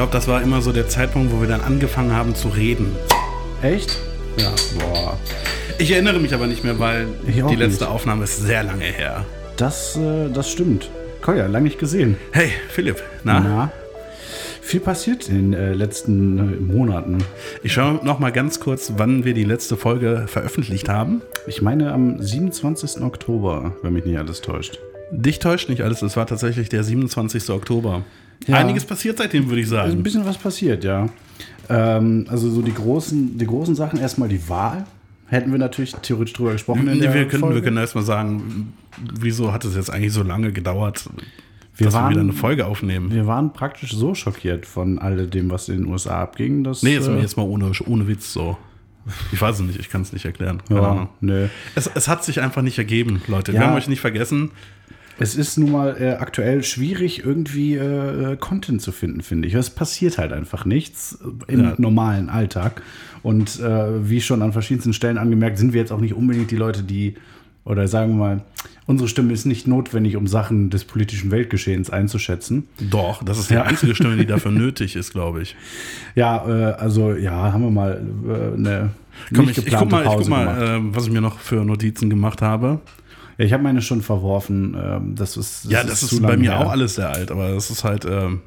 Ich glaube, das war immer so der Zeitpunkt, wo wir dann angefangen haben zu reden. Echt? Ja. Boah. Ich erinnere mich aber nicht mehr, weil die letzte nicht. Aufnahme ist sehr lange her. Das, äh, das stimmt. Kolja, lange nicht gesehen. Hey, Philipp, na? Na? Viel passiert in den äh, letzten äh, Monaten. Ich schaue noch mal ganz kurz, wann wir die letzte Folge veröffentlicht haben. Ich meine am 27. Oktober, wenn mich nicht alles täuscht. Dich täuscht nicht alles, es war tatsächlich der 27. Oktober. Ja. Einiges passiert seitdem, würde ich Also ein sagen. bisschen was passiert, ja. Ähm, also so die großen, die großen Sachen, erstmal die Wahl. Hätten wir natürlich theoretisch drüber gesprochen. Nee, wir, können, Folge. wir können erstmal sagen, wieso hat es jetzt eigentlich so lange gedauert, Wir dass wir waren- wieder eine Folge aufnehmen? Wir waren praktisch so schockiert von all dem, was in den USA abging, dass. Nee, jetzt, äh, jetzt mal ohne, ohne Witz so. Ich weiß es nicht, ich kann es nicht erklären. Keine ja, Ahnung. nö. Es, es hat sich einfach nicht ergeben, Leute. Ja. Wir haben euch nicht vergessen. Es ist nun mal äh, aktuell schwierig, irgendwie äh, äh, Content zu finden, finde ich. Es passiert halt einfach nichts im Ja. normalen Alltag. Und äh, wie schon an verschiedensten Stellen angemerkt, sind wir jetzt auch nicht unbedingt die Leute, die, oder sagen wir mal, unsere Stimme ist nicht notwendig, um Sachen des politischen Weltgeschehens einzuschätzen. Doch, das ist die Ja. einzige Stimme, die dafür nötig ist, glaube ich. Ja, äh, also ja, haben wir mal äh, eine Komm, nicht ich, ich guck geplante mal, ich guck Pause mal äh, was ich mir noch für Notizen gemacht habe. Ich habe meine schon verworfen. ähm, das ist, ja, das ist, zu bei mir her. auch alles sehr alt, aber das ist halt. Ähm,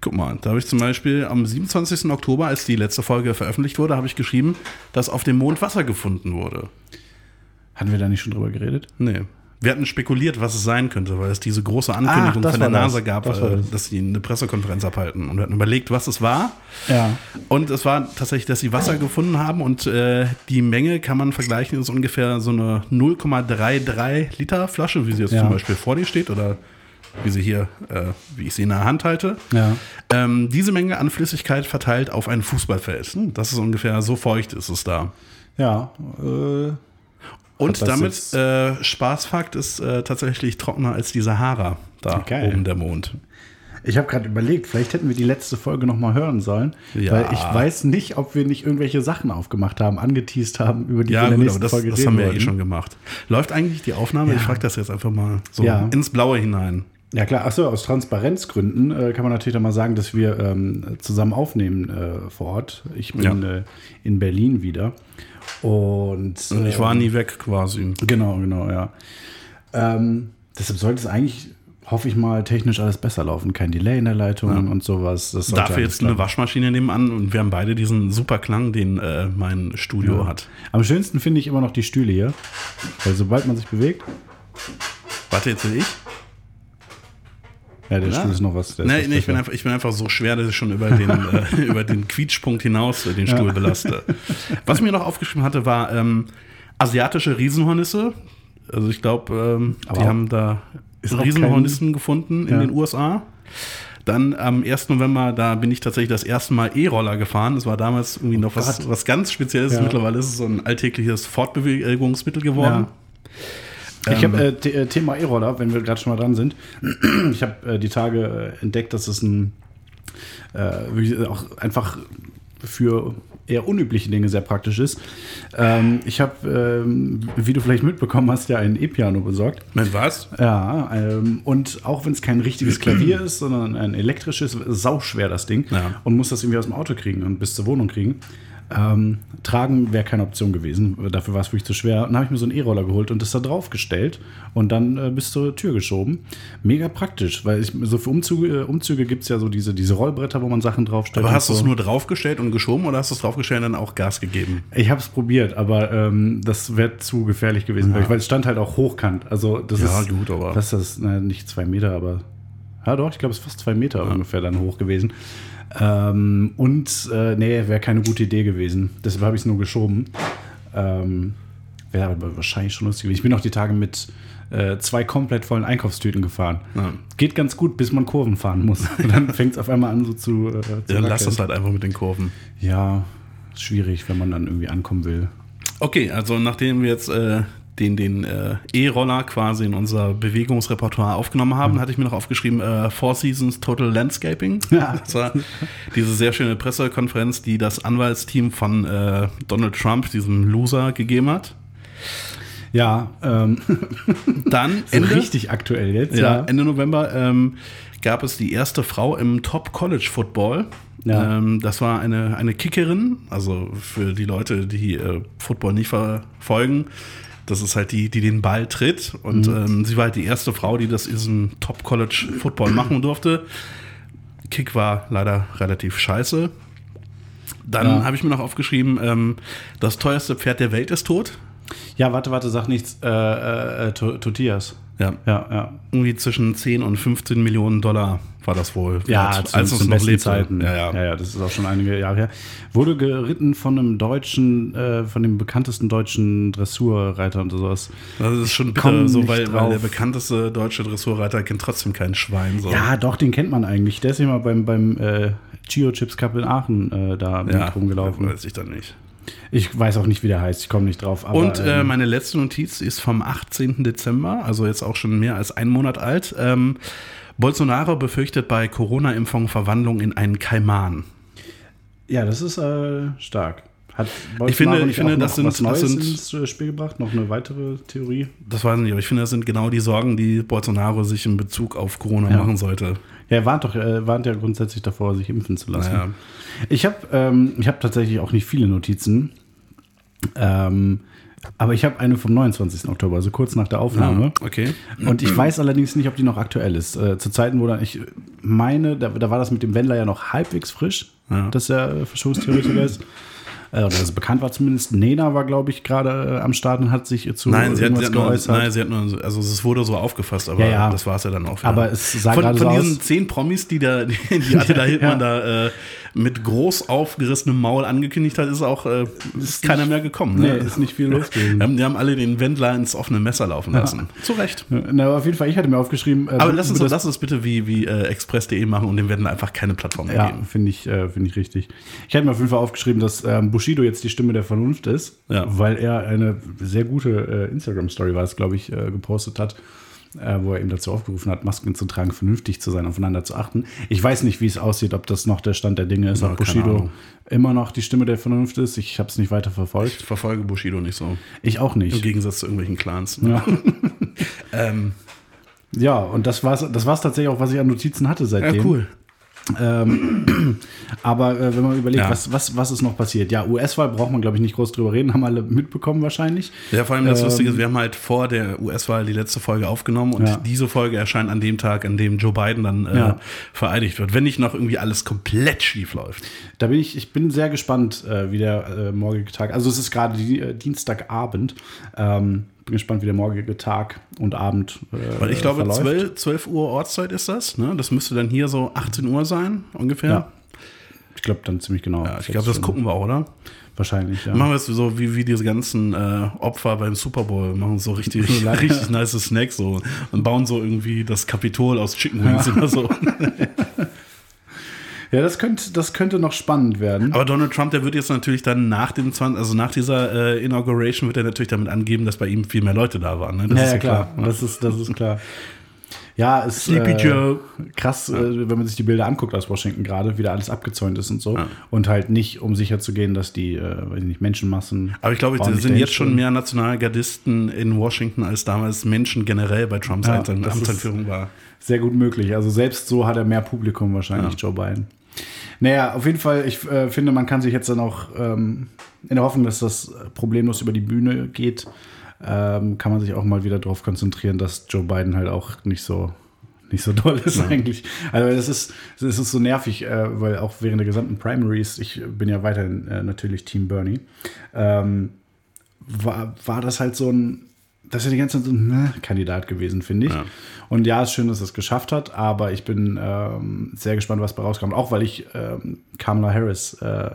guck mal, da habe ich zum Beispiel am 27. Oktober, als die letzte Folge veröffentlicht wurde, habe ich geschrieben, dass auf dem Mond Wasser gefunden wurde. Hatten wir da nicht schon drüber geredet? Nee. Wir hatten spekuliert, was es sein könnte, weil es diese große Ankündigung das von der war das. NASA gab, Das äh, das. dass sie eine Pressekonferenz abhalten. Und wir hatten überlegt, was es war. Ja. Und es war tatsächlich, dass sie Wasser gefunden haben und äh, die Menge kann man vergleichen, ist ungefähr so eine 0,33 Liter Flasche, wie sie jetzt Ja. zum Beispiel vor dir steht oder wie sie hier, äh, wie ich sie in der Hand halte. Ja. Ähm, diese Menge an Flüssigkeit verteilt auf ein Fußballfeld. Hm, Das ist ungefähr so feucht ist es da. Ja. Äh, Und damit, äh, Spaßfakt, ist äh, tatsächlich trockener als die Sahara da Geil. oben der Mond. Ich habe gerade überlegt, vielleicht hätten wir die letzte Folge noch mal hören sollen, Ja. weil ich weiß nicht, ob wir nicht irgendwelche Sachen aufgemacht haben, angeteased haben, über die wir Ja, in der gut, nächsten das, Folge das haben wir ja eh schon gemacht. Läuft eigentlich die Aufnahme? Ja. Ich frage das jetzt einfach mal so Ja. ins Blaue hinein. Ja klar, achso, aus Transparenzgründen äh, kann man natürlich dann mal sagen, dass wir ähm, zusammen aufnehmen äh, vor Ort. Ich bin äh, in Berlin wieder. Und Und ich war nie weg quasi. Genau, genau, ja. Ähm, deshalb sollte es eigentlich, hoffe ich mal, technisch alles besser laufen. Kein Delay in der Leitung und sowas. Dafür jetzt eine. Waschmaschine nebenan und wir haben beide diesen super Klang, den äh, mein Studio hat. Am schönsten finde ich immer noch die Stühle hier. Weil sobald man sich bewegt, Warte, jetzt will ich? Ja, der Ja. Stuhl ist noch was. der Nee, ich, bin einfach, ich bin einfach so schwer, dass ich schon über den, äh, über den Quietschpunkt hinaus äh, den Stuhl belaste. Was ich mir noch aufgeschrieben hatte, war ähm, asiatische Riesenhornisse. Also ich glaube, ähm, die auch- haben da Riesenhornissen gefunden in Ja. den USA. Dann am 1. November, da bin ich tatsächlich das erste Mal E-Roller gefahren. Das war damals irgendwie noch was, was ganz Spezielles. Ja. Mittlerweile ist es so ein alltägliches Fortbewegungsmittel geworden. Ich Ähm, habe äh, The- äh, Thema E-Roller, wenn wir gerade schon mal dran sind. Ich habe äh, die Tage äh, entdeckt, dass es ein äh, auch einfach für eher unübliche Dinge sehr praktisch ist. Ähm, ich habe, ähm, wie du vielleicht mitbekommen hast, ja ein E-Piano besorgt. Moment, was? Ja, ähm, und auch wenn es kein richtiges Klavier ist, sondern ein elektrisches, sauschwer das Ding Ja. und muss das irgendwie aus dem Auto kriegen und bis zur Wohnung kriegen. Ähm, tragen wäre keine Option gewesen. Dafür war es wirklich zu schwer. Dann habe ich mir so einen E-Roller geholt und das da drauf gestellt und dann äh, bis zur Tür geschoben. Mega praktisch, weil ich, so für Umzüge, äh, Umzüge gibt es ja so diese, diese Rollbretter, wo man Sachen draufstellt. Aber hast du so. es nur draufgestellt und geschoben oder hast du es draufgestellt und dann auch Gas gegeben? Ich habe es probiert, aber ähm, das wäre zu gefährlich gewesen, weil, ich, weil es stand halt auch hochkant. Also das Ja, ist gut, aber- was ist das? Na, nicht zwei Meter, aber ja doch, ich glaube, es ist fast zwei Meter ungefähr dann hoch gewesen. Ähm, und äh, nee, wäre keine gute Idee gewesen. Deshalb habe ich es nur geschoben. Ähm, wäre aber wahrscheinlich schon lustig gewesen. Ich bin auch die Tage mit äh, zwei komplett vollen Einkaufstüten gefahren. Ja. Geht ganz gut, bis man Kurven fahren muss. Und dann fängt es auf einmal an, so zu. Äh, zu Dann lass das halt einfach mit den Kurven. Ja, ist schwierig, wenn man dann irgendwie ankommen will. Okay, also nachdem wir jetzt äh, den, den äh, E-Roller quasi in unser Bewegungsrepertoire aufgenommen haben, hatte ich mir noch aufgeschrieben, äh, Four Seasons Total Landscaping. Ja. Das war diese sehr schöne Pressekonferenz, die das Anwaltsteam von äh, Donald Trump, diesem Loser, gegeben hat. Ja, ähm, Dann Ende, richtig aktuell jetzt. ja, Ende November ähm, gab es die erste Frau im Top College Football. Ja. Ähm, das war eine, eine Kickerin, also für die Leute, die äh, Football nicht verfolgen. Das ist halt die, die den Ball tritt. Und Mhm. ähm, sie war halt die erste Frau, die das in diesem Top College Football machen durfte. Kick war leider relativ scheiße. Dann Ja. habe ich mir noch aufgeschrieben, ähm, das teuerste Pferd der Welt ist tot. Ja, warte, warte, sag nichts. Äh, äh, äh, To- Totias. Ja, Ja, ja. irgendwie zwischen 10 und 15 Millionen Dollar war das wohl. Ja, zu, als zu es noch lebte. Zeiten. Ja, ja. ja, ja, das ist auch schon einige Jahre her. Wurde geritten von einem deutschen, äh, von dem bekanntesten deutschen Dressurreiter und sowas. Das ist schon bitter, so, weil, weil der bekannteste deutsche Dressurreiter kennt trotzdem kein Schwein. So. Ja, doch, den kennt man eigentlich. Der ist ja mal beim, beim äh, Gio Chips Cup in Aachen äh, da ja mit rumgelaufen. Weiß ich dann nicht. Ich weiß auch nicht, wie der heißt. Ich komme nicht drauf. Aber, Und äh, ähm, meine letzte Notiz ist vom 18. Dezember, also jetzt auch schon mehr als einen Monat alt. Ähm, Bolsonaro befürchtet bei Corona-Impfung Verwandlung in einen Kaiman. ja, das ist äh, stark. Hat Ich finde- Bolsonaro ich finde, das sind- was Neues das sind- ins äh, Spiel gebracht? Noch eine weitere Theorie? Das weiß ich nicht, aber ich finde, das sind genau die Sorgen, die Bolsonaro sich in Bezug auf Corona Ja. machen sollte. Ja, er warnt doch, er warnt ja grundsätzlich davor, sich impfen zu lassen. Naja. Ich habe ähm, ich hab tatsächlich auch nicht viele Notizen. Ähm, aber ich habe eine vom 29. Oktober, also kurz nach der Aufnahme. Okay. Und ich weiß allerdings nicht, ob die noch aktuell ist. Äh, zu Zeiten, wo dann ich meine, da, da war das mit dem Wendler ja noch halbwegs frisch, Ja. dass er Verschwörungstheoretiker ist. Äh, Oder es bekannt war zumindest. Nena war, glaube ich, gerade äh, am Start und hat sich zu Nein, sie hat, sie hat nur, geäußert. nein, sie hat nur, also es wurde so aufgefasst, aber Ja, ja. das war es ja dann auch. wieder. Aber es sah von, von so diesen aus- zehn Promis, die da, die, die Attila Hildmann da äh, mit groß aufgerissenem Maul angekündigt hat, ist auch äh, ist keiner mehr gekommen. Nee, Ne? ist nicht viel los gewesen. Die haben, die haben alle den Wendler ins offene Messer laufen lassen. Zu Recht. Na, auf jeden Fall, ich hatte mir aufgeschrieben. äh, Aber lass uns, über lass uns bitte wie, wie äh, Express.de machen und dem Wendler einfach keine Plattform mehr Ja, geben. finde ich, äh, finde ich richtig. Ich hatte mir auf jeden Fall aufgeschrieben, dass ähm, Bushido jetzt die Stimme der Vernunft ist, Ja. weil er eine sehr gute äh, Instagram-Story war es, glaube ich, äh, gepostet hat, äh, wo er eben dazu aufgerufen hat, Masken zu tragen, vernünftig zu sein, aufeinander zu achten. Ich weiß nicht, wie es aussieht, ob das noch der Stand der Dinge ist, Ja, ob Bushido immer noch die Stimme der Vernunft ist. Ich habe es nicht weiter Ich verfolgt. verfolge Bushido nicht so. Ich auch Im nicht. Gegensatz zu irgendwelchen Clans. Ja. Ähm, ja, und das war es das war's tatsächlich auch, was ich an Notizen hatte ja, seitdem. cool. Ähm, aber äh, wenn man überlegt, Ja. was, was, was ist noch passiert? Ja, US-Wahl braucht man, glaube ich, nicht groß drüber reden, haben alle mitbekommen wahrscheinlich. Ja, vor allem das Ähm, Lustige ist, wir haben halt vor der US-Wahl die letzte Folge aufgenommen und Ja. diese Folge erscheint an dem Tag, an dem Joe Biden dann äh, Ja. vereidigt wird. Wenn nicht noch irgendwie alles komplett schief läuft. Da bin ich, ich bin sehr gespannt, äh, wie der äh, morgige Tag, also es ist gerade die, äh, Dienstagabend, ähm, bin gespannt, wie der morgige Tag und Abend äh, Weil ich glaube, verläuft. 12, 12 Uhr Ortszeit ist das. Ne? Das müsste dann hier so 18 Uhr sein, ungefähr. Ja. Ich glaube dann ziemlich genau. Ja, ich glaube, das gucken wir auch, oder? Wahrscheinlich, ja. Machen wir es so wie, wie diese ganzen äh, Opfer beim Super Bowl, machen so richtig, richtig nice Snacks so und bauen so irgendwie das Kapitol aus Chicken Wings oder so. Ja, das könnte, das könnte noch spannend werden. Aber Donald Trump, der wird jetzt natürlich dann nach dem 20, also nach dieser äh, Inauguration wird er natürlich damit angeben, dass bei ihm viel mehr Leute da waren. Ne? Das ja, ist ja, klar. Das ist, das ist klar. Ja, es Sleepy äh, Joe. krass, äh, wenn man sich die Bilder anguckt aus Washington gerade, wie da alles abgezäunt ist und so. Ja. Und halt nicht, um sicher zu gehen, dass die, äh, weiß ich nicht, Menschenmassen. Aber ich glaube, es sind jetzt schon mehr Nationalgardisten in Washington als damals Menschen generell bei Trumps Ja, ist- Amtseinführung war. Sehr gut möglich. Also selbst so hat er mehr Publikum wahrscheinlich, Joe Biden. Naja, auf jeden Fall, ich äh, finde, man kann sich jetzt dann auch ähm, in der Hoffnung, dass das problemlos über die Bühne geht, ähm, kann man sich auch mal wieder darauf konzentrieren, dass Joe Biden halt auch nicht so nicht so doll ist eigentlich. Also das ist, das ist so nervig, äh, weil auch während der gesamten Primaries, ich bin ja weiterhin äh, natürlich Team Bernie, ähm, war, war das halt so ein, das ist ja die ganze Zeit so ein ne, Kandidat gewesen, finde ich. Ja. Und ja, ist schön, dass er es geschafft hat, aber ich bin ähm, sehr gespannt, was bei rauskommt. Auch weil ich ähm, Kamala Harris äh,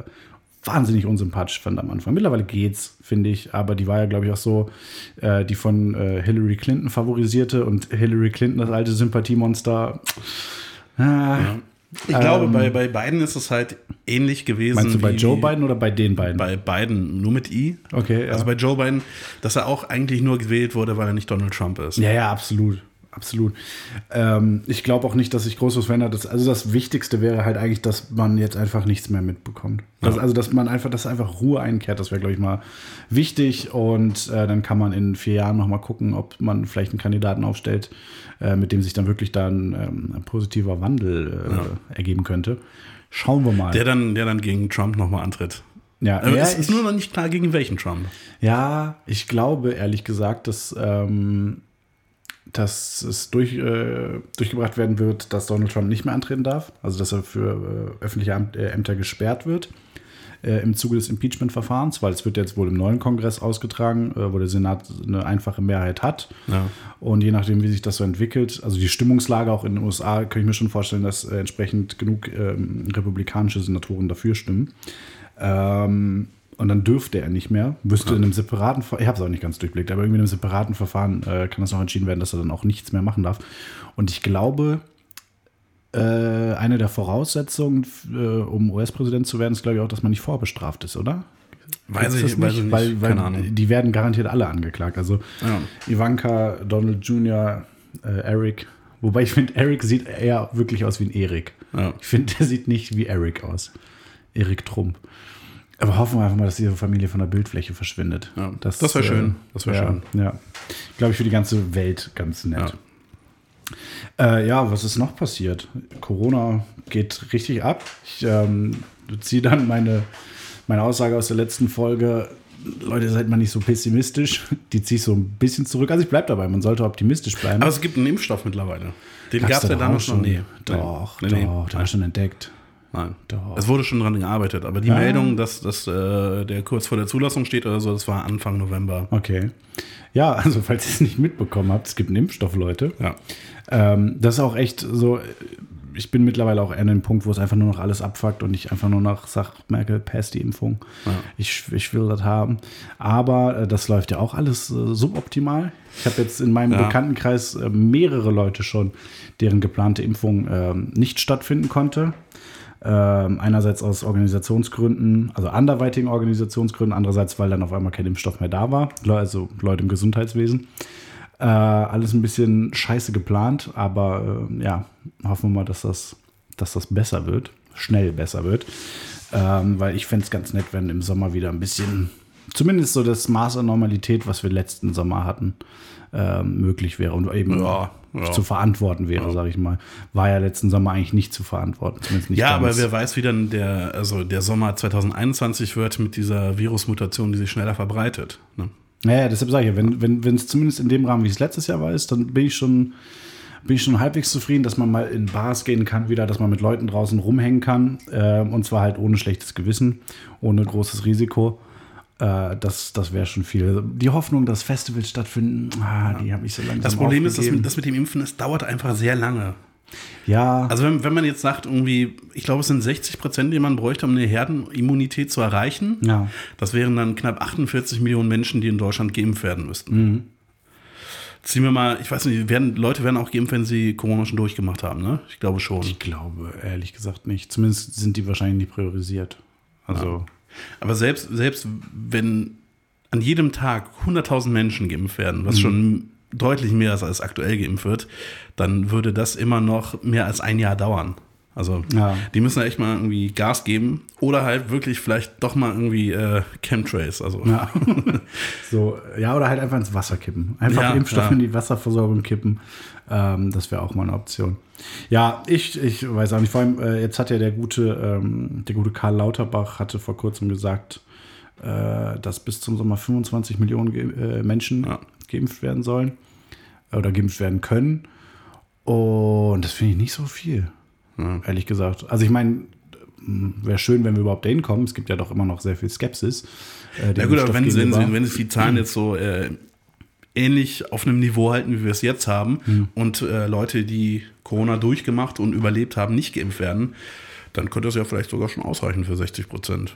wahnsinnig unsympathisch fand am Anfang. Mittlerweile geht's, finde ich, aber die war ja, glaube ich, auch so, äh, die von äh, Hillary Clinton favorisierte und Hillary Clinton, das alte Sympathiemonster. Ah, Ich glaube, Ähm, bei, bei Biden ist es halt ähnlich gewesen. Meinst du bei Joe Biden oder bei den beiden? Bei Biden nur mit I. Okay, ja. Also bei Joe Biden, dass er auch eigentlich nur gewählt wurde, weil er nicht Donald Trump ist. ja, ja, absolut. Absolut. Ähm, ich glaube auch nicht, dass sich groß was verändert. Das, also das Wichtigste wäre halt eigentlich, dass man jetzt einfach nichts mehr mitbekommt. Das, Ja. Also dass man einfach, dass einfach Ruhe einkehrt, das wäre, glaube ich, mal wichtig. Und äh, dann kann man in vier Jahren noch mal gucken, ob man vielleicht einen Kandidaten aufstellt, äh, mit dem sich dann wirklich dann ähm, ein positiver Wandel äh, Ja. ergeben könnte. Schauen wir mal. Der dann, der dann gegen Trump nochmal antritt. ja, Aber ja, es ist ich- nur noch nicht klar, gegen welchen Trump. Ja, ich glaube ehrlich gesagt, dass, ähm, dass es durch, äh, durchgebracht werden wird, dass Donald Trump nicht mehr antreten darf. Also dass er für äh, öffentliche Amt, äh, Ämter gesperrt wird äh, im Zuge des Impeachment-Verfahrens, weil es wird jetzt wohl im neuen Kongress ausgetragen, äh, wo der Senat eine einfache Mehrheit hat. Ja. Und je nachdem, wie sich das so entwickelt, also die Stimmungslage auch in den USA, kann ich mir schon vorstellen, dass entsprechend genug ähm, republikanische Senatoren dafür stimmen. Ähm, und dann dürfte er nicht mehr. Müsste in einem separaten Verfahren, ich habe es auch nicht ganz durchblickt, aber irgendwie in einem separaten Verfahren äh, kann das noch entschieden werden, dass er dann auch nichts mehr machen darf. Und ich glaube, äh, eine der Voraussetzungen, äh, um US-Präsident zu werden, ist, glaube ich, auch, dass man nicht vorbestraft ist, oder? Weiß ich, das weiß ich nicht. Weil, weil Keine Ahnung. die werden garantiert alle angeklagt. Also Ja. Ivanka, Donald Jr., äh, Eric. Wobei ich finde, Eric sieht eher wirklich aus wie ein Erik. Ja. Ich finde, der sieht nicht wie Eric aus. Erik Trump. Aber hoffen wir einfach mal, dass diese Familie von der Bildfläche verschwindet. Ja, das wär schön. Das wär ja, schön. Ja. Glaube ich für die ganze Welt ganz nett. Ja. Äh, ja, was ist noch passiert? Corona geht richtig ab. Ich ähm, ziehe dann meine, meine Aussage aus der letzten Folge. Leute, seid mal nicht so pessimistisch. Die ziehe ich so ein bisschen zurück. Also ich bleibe dabei, man sollte optimistisch bleiben. Aber es gibt einen Impfstoff mittlerweile. Den gab es ja damals noch nie. Doch, Nee, nee. doch, der war schon entdeckt. Nein. Doch. Es wurde schon dran gearbeitet, aber die Ja. Meldung, dass, dass äh, der kurz vor der Zulassung steht oder so, das war Anfang November. Okay. Ja, also falls ihr es nicht mitbekommen habt, es gibt einen Impfstoff, Leute. Ja. Ähm, das ist auch echt so. Ich bin mittlerweile auch an dem Punkt, wo es einfach nur noch alles abfuckt und ich einfach nur noch sag, Merkel, pass die Impfung. Ja. Ich, ich will das haben. Aber äh, das läuft ja auch alles äh, suboptimal. Ich habe jetzt in meinem Ja. Bekanntenkreis äh, mehrere Leute schon, deren geplante Impfung ähm, nicht stattfinden konnte. Ähm, einerseits aus Organisationsgründen, also anderweitigen Organisationsgründen, andererseits, weil dann auf einmal kein Impfstoff mehr da war, also Leute im Gesundheitswesen. Äh, alles ein bisschen scheiße geplant, aber äh, ja, hoffen wir mal, dass das, dass das besser wird, schnell besser wird. Ähm, weil ich fände es ganz nett, wenn im Sommer wieder ein bisschen, zumindest so das Maß an Normalität, was wir letzten Sommer hatten, ähm, möglich wäre und eben Ja, ja. zu verantworten wäre, sage ich mal. War ja letzten Sommer eigentlich nicht zu verantworten. Zumindest nicht Ja, aber ganz. wer weiß, wie dann der, also der Sommer 2021 wird mit dieser Virusmutation, die sich schneller verbreitet. Ne? Naja, deshalb sage ich ja, wenn wenn wenn, es zumindest in dem Rahmen, wie es letztes Jahr war, ist, dann bin ich schon, bin ich schon halbwegs zufrieden, dass man mal in Bars gehen kann, wieder, dass man mit Leuten draußen rumhängen kann. ähm, und zwar halt ohne schlechtes Gewissen, ohne großes Risiko. Äh, das das wäre schon viel. Die Hoffnung, dass Festivals stattfinden, ah, die habe ich so langsam Das Problem ist, dass aufgegeben. mit, das mit dem Impfen, es dauert einfach sehr lange. Ja, Also wenn, wenn man jetzt sagt, irgendwie, ich glaube, es sind 60 Prozent, die man bräuchte, um eine Herdenimmunität zu erreichen. ja. Das wären dann knapp 48 Millionen Menschen, die in Deutschland geimpft werden müssten. Mhm. Ziehen wir mal, ich weiß nicht, werden, Leute werden auch geimpft, wenn sie Corona schon durchgemacht haben, ne? Ich glaube schon. Ich glaube ehrlich gesagt nicht. Zumindest sind die wahrscheinlich nicht priorisiert. Also. Aber selbst, selbst wenn an jedem Tag 100.000 Menschen geimpft werden, was schon deutlich mehr ist, als aktuell geimpft wird, dann würde das immer noch mehr als ein Jahr dauern. Also Ja. die müssen da echt mal irgendwie Gas geben oder halt wirklich vielleicht doch mal irgendwie äh, Chemtrails. Also Ja. so, ja, oder halt einfach ins Wasser kippen. Einfach Ja, Impfstoff ja. in die Wasserversorgung kippen. Ähm, das wäre auch mal eine Option. Ja, ich, ich weiß auch nicht. Vor allem, äh, jetzt hat ja der gute, ähm, der gute Karl Lauterbach hatte vor kurzem gesagt, äh, dass bis zum Sommer 25 Millionen äh, Menschen Ja. geimpft werden sollen oder geimpft werden können. Und das finde ich nicht so viel, Ja. ehrlich gesagt. Also ich meine, wäre schön, wenn wir überhaupt dahin kommen. Es gibt ja doch immer noch sehr viel Skepsis. äh, Ja gut, aber wenn, wenn, wenn sich die Zahlen jetzt so äh, ähnlich auf einem Niveau halten, wie wir es jetzt haben, Hm. und äh, Leute, die Corona durchgemacht und überlebt haben, nicht geimpft werden, dann könnte das ja vielleicht sogar schon ausreichen für 60 Prozent.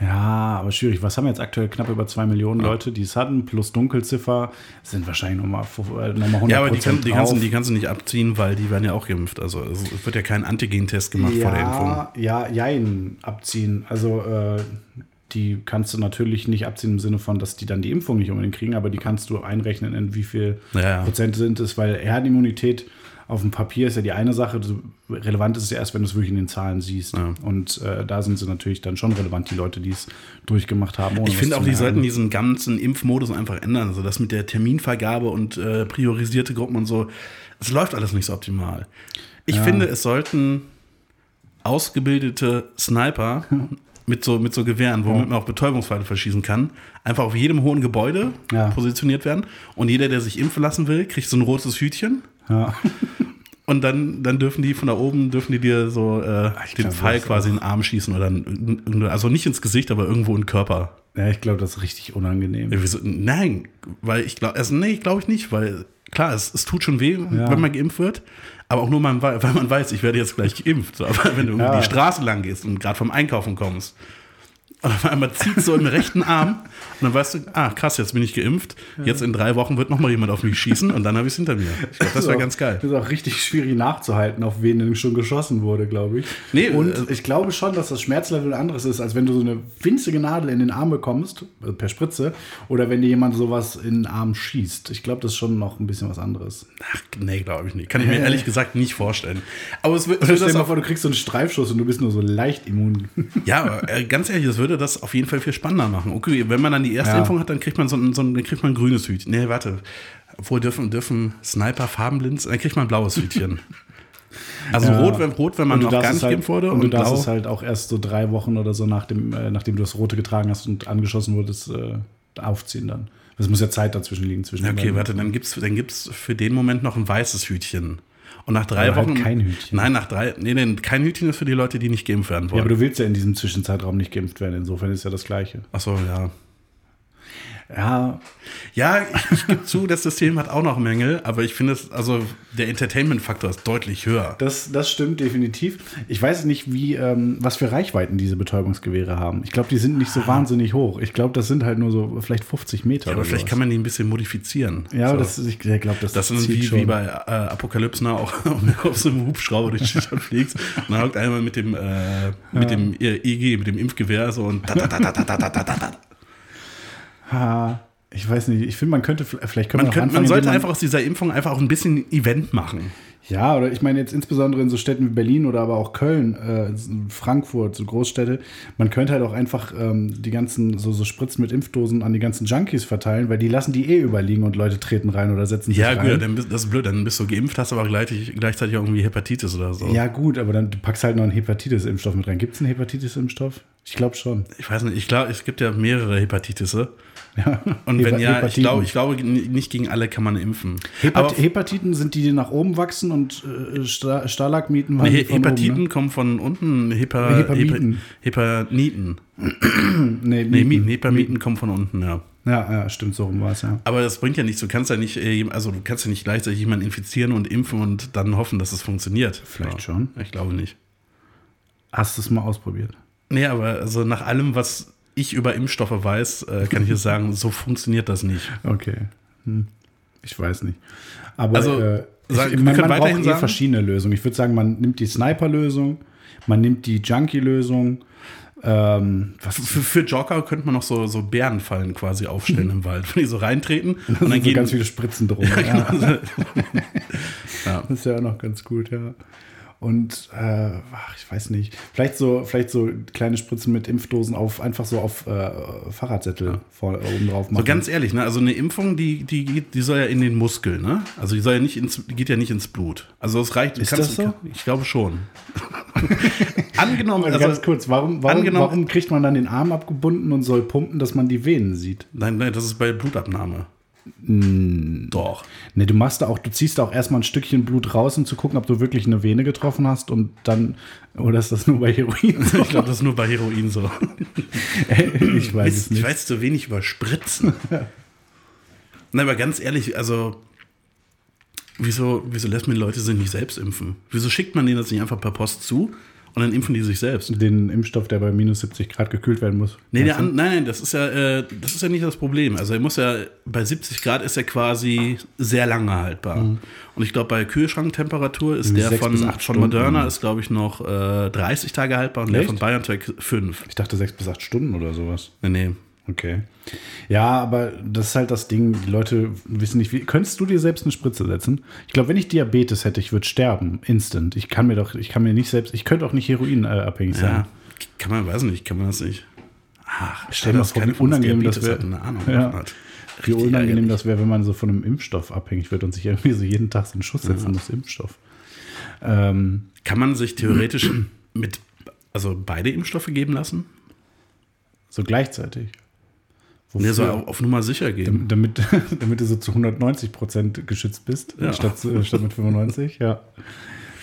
Ja, aber schwierig. Was haben wir jetzt aktuell? Knapp über zwei Millionen Leute, die es hatten, plus Dunkelziffer, sind wahrscheinlich nochmal äh, noch mal 100 Ja, aber die, kann, die, kannst, die kannst du nicht abziehen, weil die werden ja auch geimpft. Also es wird ja kein Antigen-Test gemacht vor der Impfung. ja, ja, jein, abziehen. Also äh, die kannst du natürlich nicht abziehen im Sinne von, dass die dann die Impfung nicht unbedingt kriegen, aber die kannst du einrechnen, in wie viel Ja. Prozent sind es, weil Herdenimmunität auf dem Papier ist ja die eine Sache, relevant ist es ja erst, wenn du es wirklich in den Zahlen siehst. Ja. Und äh, da sind sie natürlich dann schon relevant, die Leute, die es durchgemacht haben. Ich finde auch, die sollten diesen ganzen Impfmodus einfach ändern. Also das mit der Terminvergabe und äh, priorisierte Gruppen und so, es läuft alles nicht so optimal. Ich Ja. finde, es sollten ausgebildete Sniper mit so, mit so Gewehren, womit man auch Betäubungspfeile verschießen kann, einfach auf jedem hohen Gebäude Ja. positioniert werden. Und jeder, der sich impfen lassen will, kriegt so ein rotes Hütchen. Ja. Und dann, dann dürfen die von da oben, dürfen die dir so äh, den Pfeil quasi in den Arm schießen oder in, also nicht ins Gesicht, aber irgendwo in den Körper. ja, ich glaube, das ist richtig unangenehm. Ja? Nein, weil ich glaube, also nee, glaube ich nicht, weil klar, es, es tut schon weh, Ja. wenn man geimpft wird, aber auch nur, weil man weiß, ich werde jetzt gleich geimpft. Aber wenn du irgendwie Ja. die Straße lang gehst und gerade vom Einkaufen kommst, und auf einmal zieht so im rechten Arm und dann weißt du, ah, krass, jetzt bin ich geimpft. Jetzt in drei Wochen wird noch mal jemand auf mich schießen und dann habe ich es hinter mir. Ich glaube, das wäre ganz geil. Das ist auch richtig schwierig nachzuhalten, auf wen denn schon geschossen wurde, glaube ich. Nee, und äh, ich glaube schon, dass das Schmerzlevel anderes ist, als wenn du so eine winzige Nadel in den Arm bekommst, also per Spritze, oder wenn dir jemand sowas in den Arm schießt. Ich glaube, das ist schon noch ein bisschen was anderes. Ach, nee, glaube ich nicht. Kann ich mir ehrlich gesagt nicht vorstellen. Aber es wird, stell dir mal auch, vor, du kriegst so einen Streifschuss und du bist nur so leicht immun. Ja, aber äh, ganz ehrlich, das würde das auf jeden Fall viel spannender machen. Okay, wenn man dann die erste Ja. Impfung hat, dann kriegt man so ein, so ein, dann kriegt man ein grünes Hütchen. Nee, warte. Obwohl dürfen, dürfen Sniper farbenblind, dann kriegt man ein blaues Hütchen. Also Ja. rot, wenn, rot, wenn man du noch darfst gar es nicht halt, geimpft wurde. Und du Und, darfst blau, es halt auch erst so drei Wochen oder so, nach dem, äh, nachdem du das Rote getragen hast und angeschossen wurdest, äh, aufziehen dann. Es muss ja Zeit dazwischen liegen zwischen Okay, warte, dann gibt's dann gibt's für den Moment noch ein weißes Hütchen. Und nach drei Aber halt Wochen. kein Hütchen. Nein, nach drei. Nee, nee, kein Hütchen ist für die Leute, die nicht geimpft werden Ja, wollen. aber du willst ja in diesem Zwischenzeitraum nicht geimpft werden. Insofern ist ja das Gleiche. Achso, ja. Ja, ja ich gebe zu, das System hat auch noch Mängel, aber ich finde es, also der Entertainment-Faktor ist deutlich höher. Das, das stimmt definitiv. Ich weiß nicht, wie, ähm, was für Reichweiten diese Betäubungsgewehre haben. Ich glaube, die sind nicht so ah. wahnsinnig hoch. Ich glaube, das sind halt nur so vielleicht 50 Meter. Ja, aber vielleicht sowas. kann man die ein bisschen modifizieren. Ja, so. das, ich glaube, das Das sind wie, schon. wie bei äh, Apokalypse Now auch auf so einem Hubschrauber durch die Stadt fliegst. Und dann hockt einmal mit dem, äh, mit ja. dem EG, mit dem Impfgewehr so und da, da, da, da, da, da, da, da, da. Ha, ich weiß nicht. Ich finde, man könnte, vielleicht können Man, könnte, anfangen, man sollte indem einfach aus dieser Impfung einfach auch ein bisschen Event machen. Ja, oder ich meine jetzt insbesondere in so Städten wie Berlin oder aber auch Köln, äh, Frankfurt, so Großstädte, man könnte halt auch einfach ähm, die ganzen so, so Spritzen mit Impfdosen an die ganzen Junkies verteilen, weil die lassen die eh überliegen und Leute treten rein oder setzen sich Ja, rein. gut, dann bist, das ist blöd, dann bist du geimpft, hast aber gleichzeitig, gleichzeitig irgendwie Hepatitis oder so. Ja, gut, aber dann du packst halt noch einen Hepatitis-Impfstoff mit rein. Gibt es einen Hepatitis-Impfstoff? Ich glaube schon. Ich weiß nicht, ich glaube, es gibt ja mehrere Hepatitisse. Ja. Und wenn Hepa- ja, ich Hepatiten. glaube, ich glaube, nicht gegen alle kann man impfen. Hepat aber Hepatiten sind die, die nach oben wachsen und äh, Sta Stalagmiten waren Nee, von Hepatiten Oben, kommen von unten. Hepa, Hepamiten. Hepa, Hepaniten. ne? Nee, Nee, Mieten. Mieten. Hepamiten kommen von unten, ja. Ja, ja, stimmt, so rum war es, ja. Aber das bringt ja nichts. Du kannst ja nicht, äh, also du kannst ja nicht gleichzeitig jemanden infizieren und impfen und dann hoffen, dass es funktioniert. Vielleicht ja. schon. Ich glaube nicht. Hast du es mal ausprobiert? Nee, aber also nach allem, was ich über Impfstoffe weiß, äh, kann ich jetzt sagen, so funktioniert das nicht. Okay. Hm. Ich weiß nicht. Aber Also, äh, ich, sag- wir man, man braucht eh sagen- verschiedene Lösungen. Ich würde sagen, man nimmt die Sniper-Lösung, man nimmt die Junkie-Lösung. Ähm, Für, für Joker könnte man noch so, so Bärenfallen quasi aufstellen im Wald, wenn die so reintreten und und dann so gehen ganz viele Spritzen drum. ja. Ja. Das ist ja auch noch ganz gut, ja. Und äh, ach, ich weiß nicht, vielleicht so, vielleicht so kleine Spritzen mit Impfdosen auf einfach so auf äh, Fahrradsättel vor, oben drauf machen. So ganz ehrlich, ne? Also eine Impfung, die, die, geht, die soll ja in den Muskel, ne? Also die soll ja nicht ins, die geht ja nicht ins Blut. Also es reicht. Ist kannst- das so? Ich glaube schon. Angenommen, Also also, ganz kurz, warum, warum, angenommen- warum kriegt man dann den Arm abgebunden und soll pumpen, dass man die Venen sieht? nein, nein, das ist bei Blutabnahme. Hm. Doch. Ne, du machst da auch, du ziehst da auch erstmal ein Stückchen Blut raus, um zu gucken, ob du wirklich eine Vene getroffen hast und dann, oder ist das nur bei Heroin? so? Ich glaube, das ist nur bei Heroin so. ich weiß es Ich nicht. weiß zu wenig über Spritzen. Nein, aber ganz ehrlich, also wieso, wieso lässt man die Leute sich nicht selbst impfen? Wieso schickt man denen das nicht einfach per Post zu Und dann impfen die sich selbst. Den Impfstoff, der bei minus 70 Grad gekühlt werden muss. Nee, der, nein, nein, das ist ja, äh, das ist ja nicht das Problem. Also er muss ja, bei 70 Grad ist er quasi sehr lange haltbar. Mhm. Und ich glaube, bei Kühlschranktemperatur ist der von, von Moderna ist, glaube ich, noch äh, 30 Tage haltbar und Echt? der von BioNTech 5. Ich dachte 6 bis 8 Stunden oder sowas. Nee, nee. Okay. Ja, aber das ist halt das Ding, die Leute wissen nicht, wie. Könntest du dir selbst eine Spritze setzen? Ich glaube, wenn ich Diabetes hätte, ich würde sterben, instant. Ich kann mir doch, ich kann mir nicht selbst, ich könnte auch nicht heroinabhängig sein. Ja, kann man, weiß nicht, kann man das nicht. Ach, stell dir mal vor, wie unangenehm das wäre. Ja. Wie unangenehm das wäre, wenn man so von einem Impfstoff abhängig wird und sich irgendwie so jeden Tag so einen Schuss setzen ja. muss, Impfstoff. Ähm, kann man sich theoretisch mit, also beide Impfstoffe geben lassen? So gleichzeitig. Wofür? Nee, so auf Nummer sicher gehen. Damit, damit du so zu 190 Prozent geschützt bist, ja. statt, statt mit 95, ja.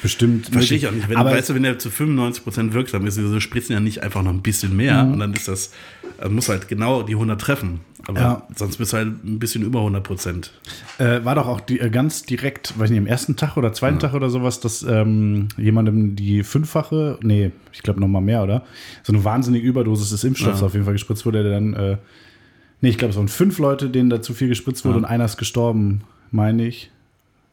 Bestimmt. Verstehe ich auch nicht. Wenn, aber weißt du, wenn der zu 95 Prozent wirksam ist, so spritzen ja nicht einfach noch ein bisschen mehr mhm. und dann ist das, muss halt genau die 100 treffen. Aber ja. sonst bist du halt ein bisschen über 100 Prozent. Äh, war doch auch die, äh, ganz direkt, weiß nicht, am ersten Tag oder zweiten ja. Tag oder sowas, dass ähm, jemandem die fünffache, nee, ich glaube noch mal mehr, oder? So eine wahnsinnige Überdosis des Impfstoffs ja. auf jeden Fall gespritzt wurde, der dann äh, Nee, ich glaube, es waren fünf Leute, denen da zu viel gespritzt wurde ja. und einer ist gestorben, meine ich.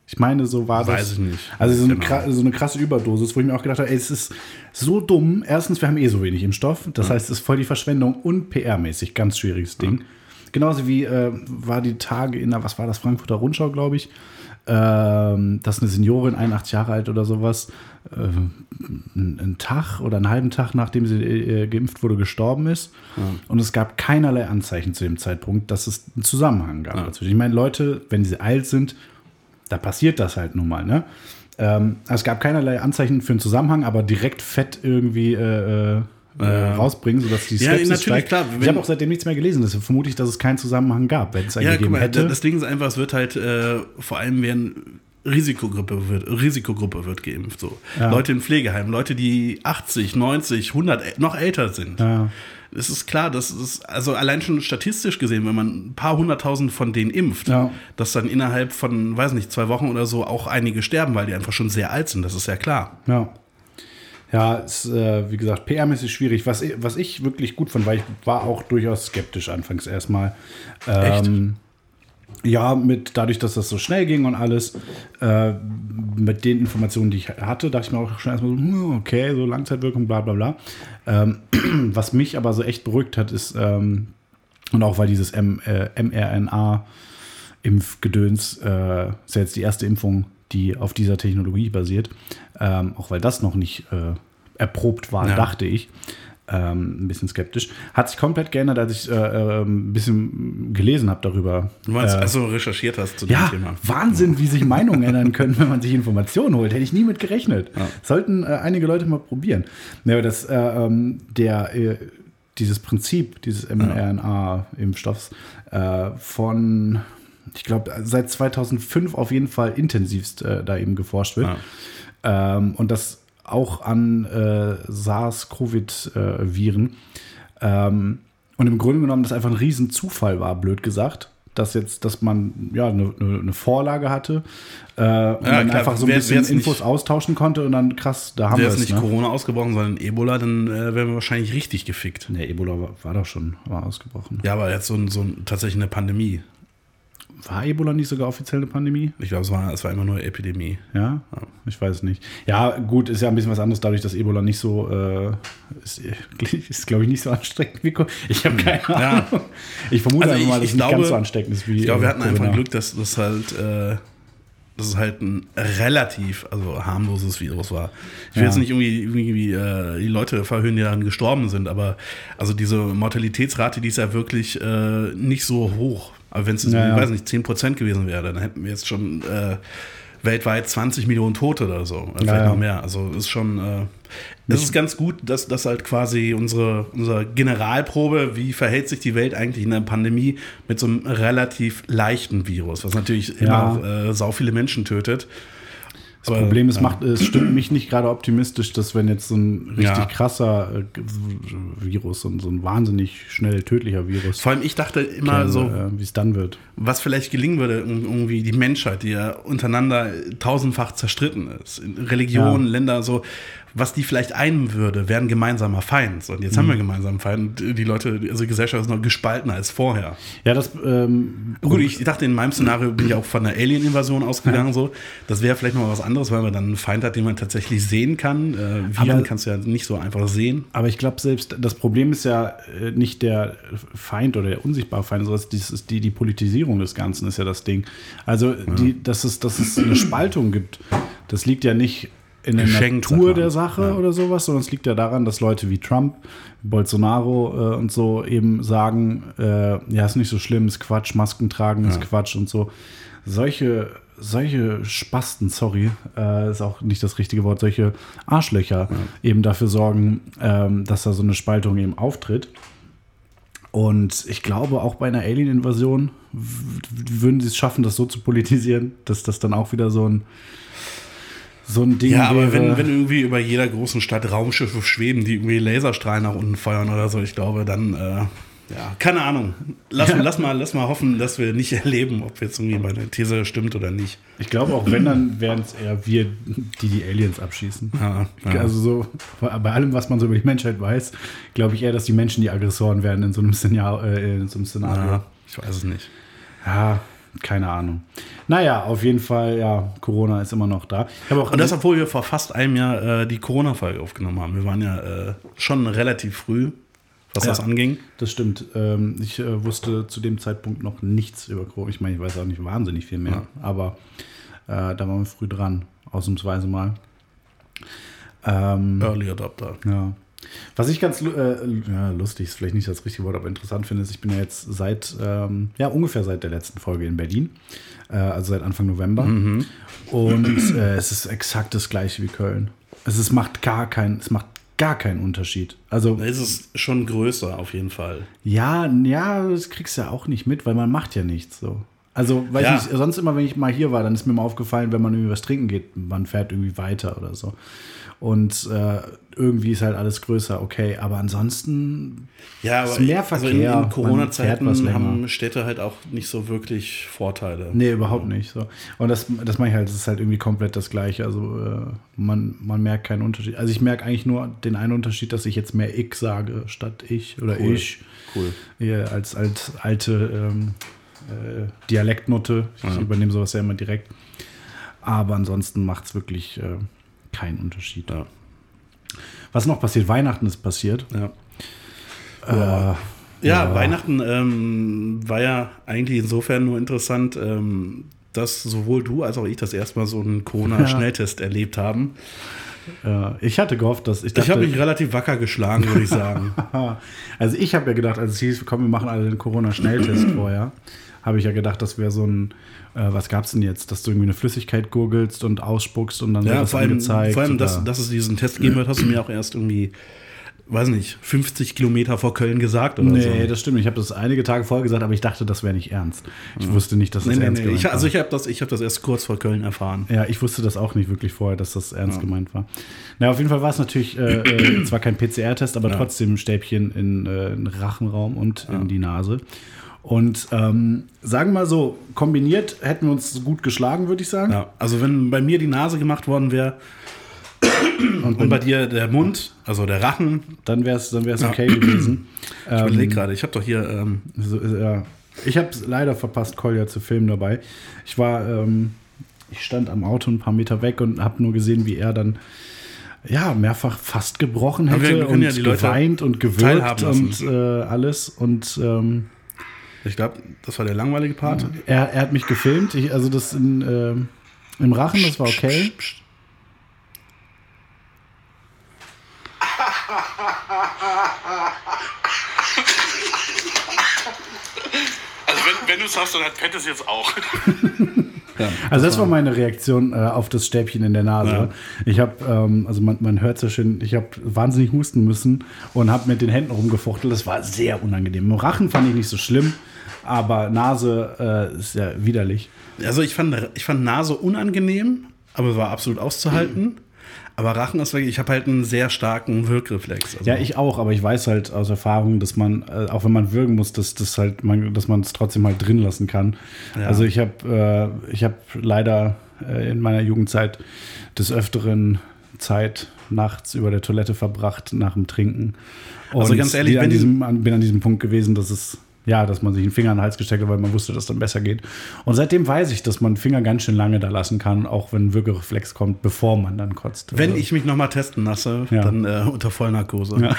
Ich meine, so war Weiß das. Weiß ich nicht. Also so, genau. eine, so eine krasse Überdosis, wo ich mir auch gedacht habe, ey, es ist so dumm. Erstens, wir haben eh so wenig Impfstoff. Das ja. heißt, es ist voll die Verschwendung und PR-mäßig ganz schwieriges Ding. Ja. Genauso wie äh, war die Tage in der, was war das, Frankfurter Rundschau, glaube ich, ähm, dass eine Seniorin, 81 Jahre alt oder sowas, äh, einen Tag oder einen halben Tag nachdem sie äh, geimpft wurde, gestorben ist. Ja. Und es gab keinerlei Anzeichen zu dem Zeitpunkt, dass es einen Zusammenhang gab. Ja. Ich meine, Leute, wenn sie alt sind, da passiert das halt nun mal. Ne? Ähm, es gab keinerlei Anzeichen für einen Zusammenhang, aber direkt fett irgendwie äh, äh rausbringen, sodass die Skepsis ja, natürlich, steigt. Klar, ich habe auch seitdem nichts mehr gelesen, deshalb vermute ich, dass es keinen Zusammenhang gab, wenn es einen ja, gegeben mal, hätte. Das Ding ist einfach, es wird halt äh, vor allem werden Risikogruppe wird, Risikogruppe wird geimpft. So. Ja. Leute in Pflegeheimen, Leute, die 80, 90, 100, noch älter sind. Ja. Es ist klar, dass es, also allein schon statistisch gesehen, wenn man ein paar hunderttausend von denen impft, ja. dass dann innerhalb von, weiß nicht, zwei Wochen oder so auch einige sterben, weil die einfach schon sehr alt sind. Das ist ja klar. Ja. Ja, ist, äh, wie gesagt, PR-mäßig schwierig. Was, was ich wirklich gut fand, weil ich war auch durchaus skeptisch anfangs erstmal. Ähm, Echt? Ja, mit dadurch, dass das so schnell ging und alles, äh, mit den Informationen, die ich hatte, dachte ich mir auch schon erstmal so, hm, okay, so Langzeitwirkung, bla bla bla. Ähm, was mich aber so echt beruhigt hat, ist, ähm, und auch weil dieses M, äh, mRNA-Impfgedöns, äh, ist ja jetzt die erste Impfung, die auf dieser Technologie basiert, ähm, auch weil das noch nicht äh, erprobt war, ja. dachte ich. Ähm, ein bisschen skeptisch. Hat sich komplett geändert, als ich äh, äh, ein bisschen gelesen habe darüber. Du meinst, äh, also recherchiert hast zu dem ja, Thema. Wahnsinn, wie sich Meinungen ändern können, wenn man sich Informationen holt. Hätte ich nie mit gerechnet. Ja. Sollten äh, einige Leute mal probieren. Ja, das, äh, ähm, der, äh, dieses Prinzip dieses mRNA-Impfstoffs von ich glaube, seit 2005 auf jeden Fall intensivst äh, da eben geforscht wird. Ja. Ähm, und das auch an äh, SARS-CoV-Viren. Ähm, und im Grunde genommen das einfach ein Riesenzufall war, blöd gesagt. Dass jetzt, dass man ja eine, eine Vorlage hatte äh, und ja, dann klar, einfach so ein wär, bisschen Infos nicht, austauschen konnte und dann krass, da haben wir es. Nicht ne? Corona ausgebrochen, sondern Ebola, dann äh, wären wir wahrscheinlich richtig gefickt. Nee, Ebola war, war doch schon war ausgebrochen. Ja, aber jetzt so, ein, so ein, tatsächlich eine Pandemie. War Ebola nicht sogar offiziell eine Pandemie? Ich glaube, es war, es war immer nur Epidemie. Ja? ja? Ich weiß nicht. Ja, gut, ist ja ein bisschen was anderes, dadurch, dass Ebola nicht so, äh, ist, ist glaube ich, nicht so ansteckend wie Ich habe keine ja. Ahnung. Ich vermute also ich, mal, dass es nicht ganz so ansteckend ist wie. Ich glaube, wir hatten Corona. einfach Glück, dass das halt. Äh, dass es halt ein relativ, also harmloses Virus war. Ich will ja. jetzt nicht irgendwie, irgendwie äh, die Leute verhöhnen, die daran gestorben sind, aber also diese Mortalitätsrate, die ist ja wirklich äh, nicht so hoch. Aber wenn es, ja, ja. weiß nicht, 10% gewesen wäre, dann hätten wir jetzt schon äh, weltweit 20 Millionen Tote oder so. Oder vielleicht ja, noch mehr. Also ist schon, äh, es ist ganz gut, dass das halt quasi unsere, unsere Generalprobe, wie verhält sich die Welt eigentlich in der Pandemie mit so einem relativ leichten Virus, was natürlich immer noch äh, sau viele Menschen tötet. Das Aber, Problem ist, ja. macht, es stimmt mich nicht gerade optimistisch, dass wenn jetzt so ein richtig ja. krasser äh, Virus und so ein wahnsinnig schnell tödlicher Virus. Vor allem, ich dachte immer käme, so, äh, wie es dann wird. Was vielleicht gelingen würde, irgendwie die Menschheit, die ja untereinander tausendfach zerstritten ist, Religionen, ja. Länder, so, was die vielleicht einen würde, wäre ein gemeinsamer Feind. Und jetzt haben wir gemeinsamen Feind. Die Leute, also die Gesellschaft ist noch gespaltener als vorher. Ja, das. Ähm, Gut, ich dachte, in meinem Szenario bin ich auch von einer Alien-Invasion ausgegangen. So. Das wäre vielleicht noch mal was anderes, weil man dann einen Feind hat, den man tatsächlich sehen kann. Äh, Viren Aber- kannst du ja nicht so einfach sehen. Aber ich glaube selbst, das Problem ist ja äh, nicht der Feind oder der unsichtbare Feind, sondern das ist die, die Politisierung des Ganzen ist ja das Ding. Also, die, dass, es, dass es eine Spaltung gibt, das liegt ja nicht in der Geschenkt, Natur der Sache Ja. oder sowas, sondern es liegt ja daran, dass Leute wie Trump, Bolsonaro äh, und so eben sagen, äh, ja, ist nicht so schlimm, ist Quatsch, Masken tragen ist Ja. Quatsch und so. Solche, solche Spasten, sorry, äh, ist auch nicht das richtige Wort, solche Arschlöcher eben dafür sorgen, ähm, dass da so eine Spaltung eben auftritt. Und ich glaube, auch bei einer Alien-Invasion würden sie es schaffen, das so zu politisieren, dass das dann auch wieder so ein, so ein Ding Ja, aber wäre. wenn, wenn irgendwie über jeder großen Stadt Raumschiffe schweben, die irgendwie Laserstrahlen nach unten feuern oder so, ich glaube, dann, äh, ja, keine Ahnung. Lass, Ja. lass, mal, lass mal hoffen, dass wir nicht erleben, ob jetzt irgendwie meine These stimmt oder nicht. ich glaube, auch wenn, dann wären es eher wir, die die Aliens abschießen. Ja, ja. Also so, bei allem, was man so über die Menschheit weiß, glaube ich eher, dass die Menschen die Aggressoren werden in so einem Szenario. Äh, in so einem Szenario. ich weiß es nicht. Ja, keine Ahnung. Naja, auf jeden Fall, ja, Corona ist immer noch da. Ich habe auch Und das, obwohl wir vor fast einem Jahr äh, die Corona-Folge aufgenommen haben. Wir waren ja äh, schon relativ früh, was Ja. das anging. Das stimmt. Ähm, ich äh, wusste zu dem Zeitpunkt noch nichts über Corona. Ich meine, ich weiß auch nicht wahnsinnig viel mehr, aber äh, da waren wir früh dran, ausnahmsweise mal. Ähm, Early Adopter. ja. Was ich ganz äh, ja, lustig ist, vielleicht nicht das richtige Wort, aber interessant finde, ist, ich bin ja jetzt seit, ähm, ja, ungefähr seit der letzten Folge in Berlin, äh, also seit Anfang November. Und äh, es ist exakt das gleiche wie Köln. Es ist, macht gar keinen, es macht gar keinen Unterschied. Also Da ist es schon größer, auf jeden Fall. ja, ja, das kriegst du ja auch nicht mit, weil man macht ja nichts so. Also, weiß Ja. nicht, sonst immer, wenn ich mal hier war, dann ist mir mal aufgefallen, wenn man irgendwie was trinken geht, man fährt irgendwie weiter oder so. Und äh, irgendwie ist halt alles größer, okay. Aber ansonsten, Ja, Ist aber mehr also Verkehr, in, in fährt Corona-Zeiten haben Städte halt auch nicht so wirklich Vorteile. nee, überhaupt nicht. So. Und das, das mache ich halt, das ist halt irgendwie komplett das Gleiche. Also, äh, man, man merkt keinen Unterschied. Also, ich merke eigentlich nur den einen Unterschied, dass ich jetzt mehr ich sage statt ich oder Cool. ich. Cool. Hier als, als alte ähm, äh, Dialektnote. Ich Ja. übernehme sowas ja immer direkt. Aber ansonsten macht es wirklich äh, keinen Unterschied. Ja. Was noch passiert? Weihnachten ist passiert. Ja. Äh, Ja. Weihnachten ähm, war ja eigentlich insofern nur interessant, ähm, dass sowohl du als auch ich das erstmal so einen Corona-Schnelltest erlebt haben. ich hatte gehofft, dass ich Ich dachte, habe mich relativ wacker geschlagen, würde ich sagen. also ich habe ja gedacht, als es hieß, komm, wir machen alle den Corona-Schnelltest vorher, habe ich ja gedacht, das wäre so ein, äh, was gab's denn jetzt, dass du irgendwie eine Flüssigkeit gurgelst und ausspuckst und dann wird ja, das vor allem, angezeigt. vor allem oder- dass, dass es diesen Test geben wird, hast du mir auch erst irgendwie, weiß nicht, 50 Kilometer vor Köln gesagt oder Nee, so. das stimmt. Ich habe das einige Tage vorher gesagt, aber ich dachte, das wäre nicht ernst. Ich wusste nicht, dass das Nee, nee, ernst nee. gemeint Ich, war. also ich habe das, ich hab das erst kurz vor Köln erfahren. ja, ich wusste das auch nicht wirklich vorher, dass das ernst gemeint war. Na, auf jeden Fall war es natürlich äh, äh, zwar kein PCR-Test, aber Ja. trotzdem ein Stäbchen in äh, den Rachenraum und in die Nase. Und ähm, sagen wir mal so, kombiniert hätten wir uns gut geschlagen, würde ich sagen. Ja, also wenn bei mir die Nase gemacht worden wäre Und, und bei dir der Mund, also der Rachen, dann wäre es dann wär's okay gewesen. ich Ähm, überlege gerade, ich habe doch hier, ähm, So, ist- ja. Ich habe es leider verpasst, Kolja zu filmen dabei. Ich war, ähm, ich stand am Auto ein paar Meter weg und habe nur gesehen, wie er dann ja mehrfach fast gebrochen hätte und ja geweint und gewürgt und äh, alles. Und ähm, ich glaube, das war der langweilige Part. er, er hat mich gefilmt. Ich, also das in, ähm, im Rachen, das war okay. Also wenn, wenn du es hast, dann hat Pet es jetzt auch. Ja, Also das war meine Reaktion äh, auf das Stäbchen in der Nase. Ja. Ich habe, ähm, also man, man hört es ja schön, ich habe wahnsinnig husten müssen und habe mit den Händen rumgefuchtelt. Das war sehr unangenehm. Im Rachen fand ich nicht so schlimm, aber Nase äh, ist ja widerlich. Also ich fand, ich fand Nase unangenehm, aber war absolut auszuhalten. Aber Rachen ist wirklich, ich habe halt einen sehr starken Wirkreflex. Also Ja, ich auch, aber ich weiß halt aus Erfahrung, dass man, äh, auch wenn man würgen muss, dass das halt, man, dass man es trotzdem halt drin lassen kann. Ja. Also ich habe, äh, ich habe leider äh, in meiner Jugendzeit des Öfteren Zeit nachts über der Toilette verbracht nach dem Trinken. Und Also ganz ehrlich, bin an, diesem, an, bin an diesem Punkt gewesen, dass es ja, dass man sich einen Finger in den Hals gesteckt hat, weil man wusste, dass es dann besser geht. Und seitdem weiß ich, dass man den Finger ganz schön lange da lassen kann, auch wenn ein Würgereflex kommt, bevor man dann kotzt. Wenn Also, ich mich nochmal testen lasse, Ja. dann äh, unter Vollnarkose.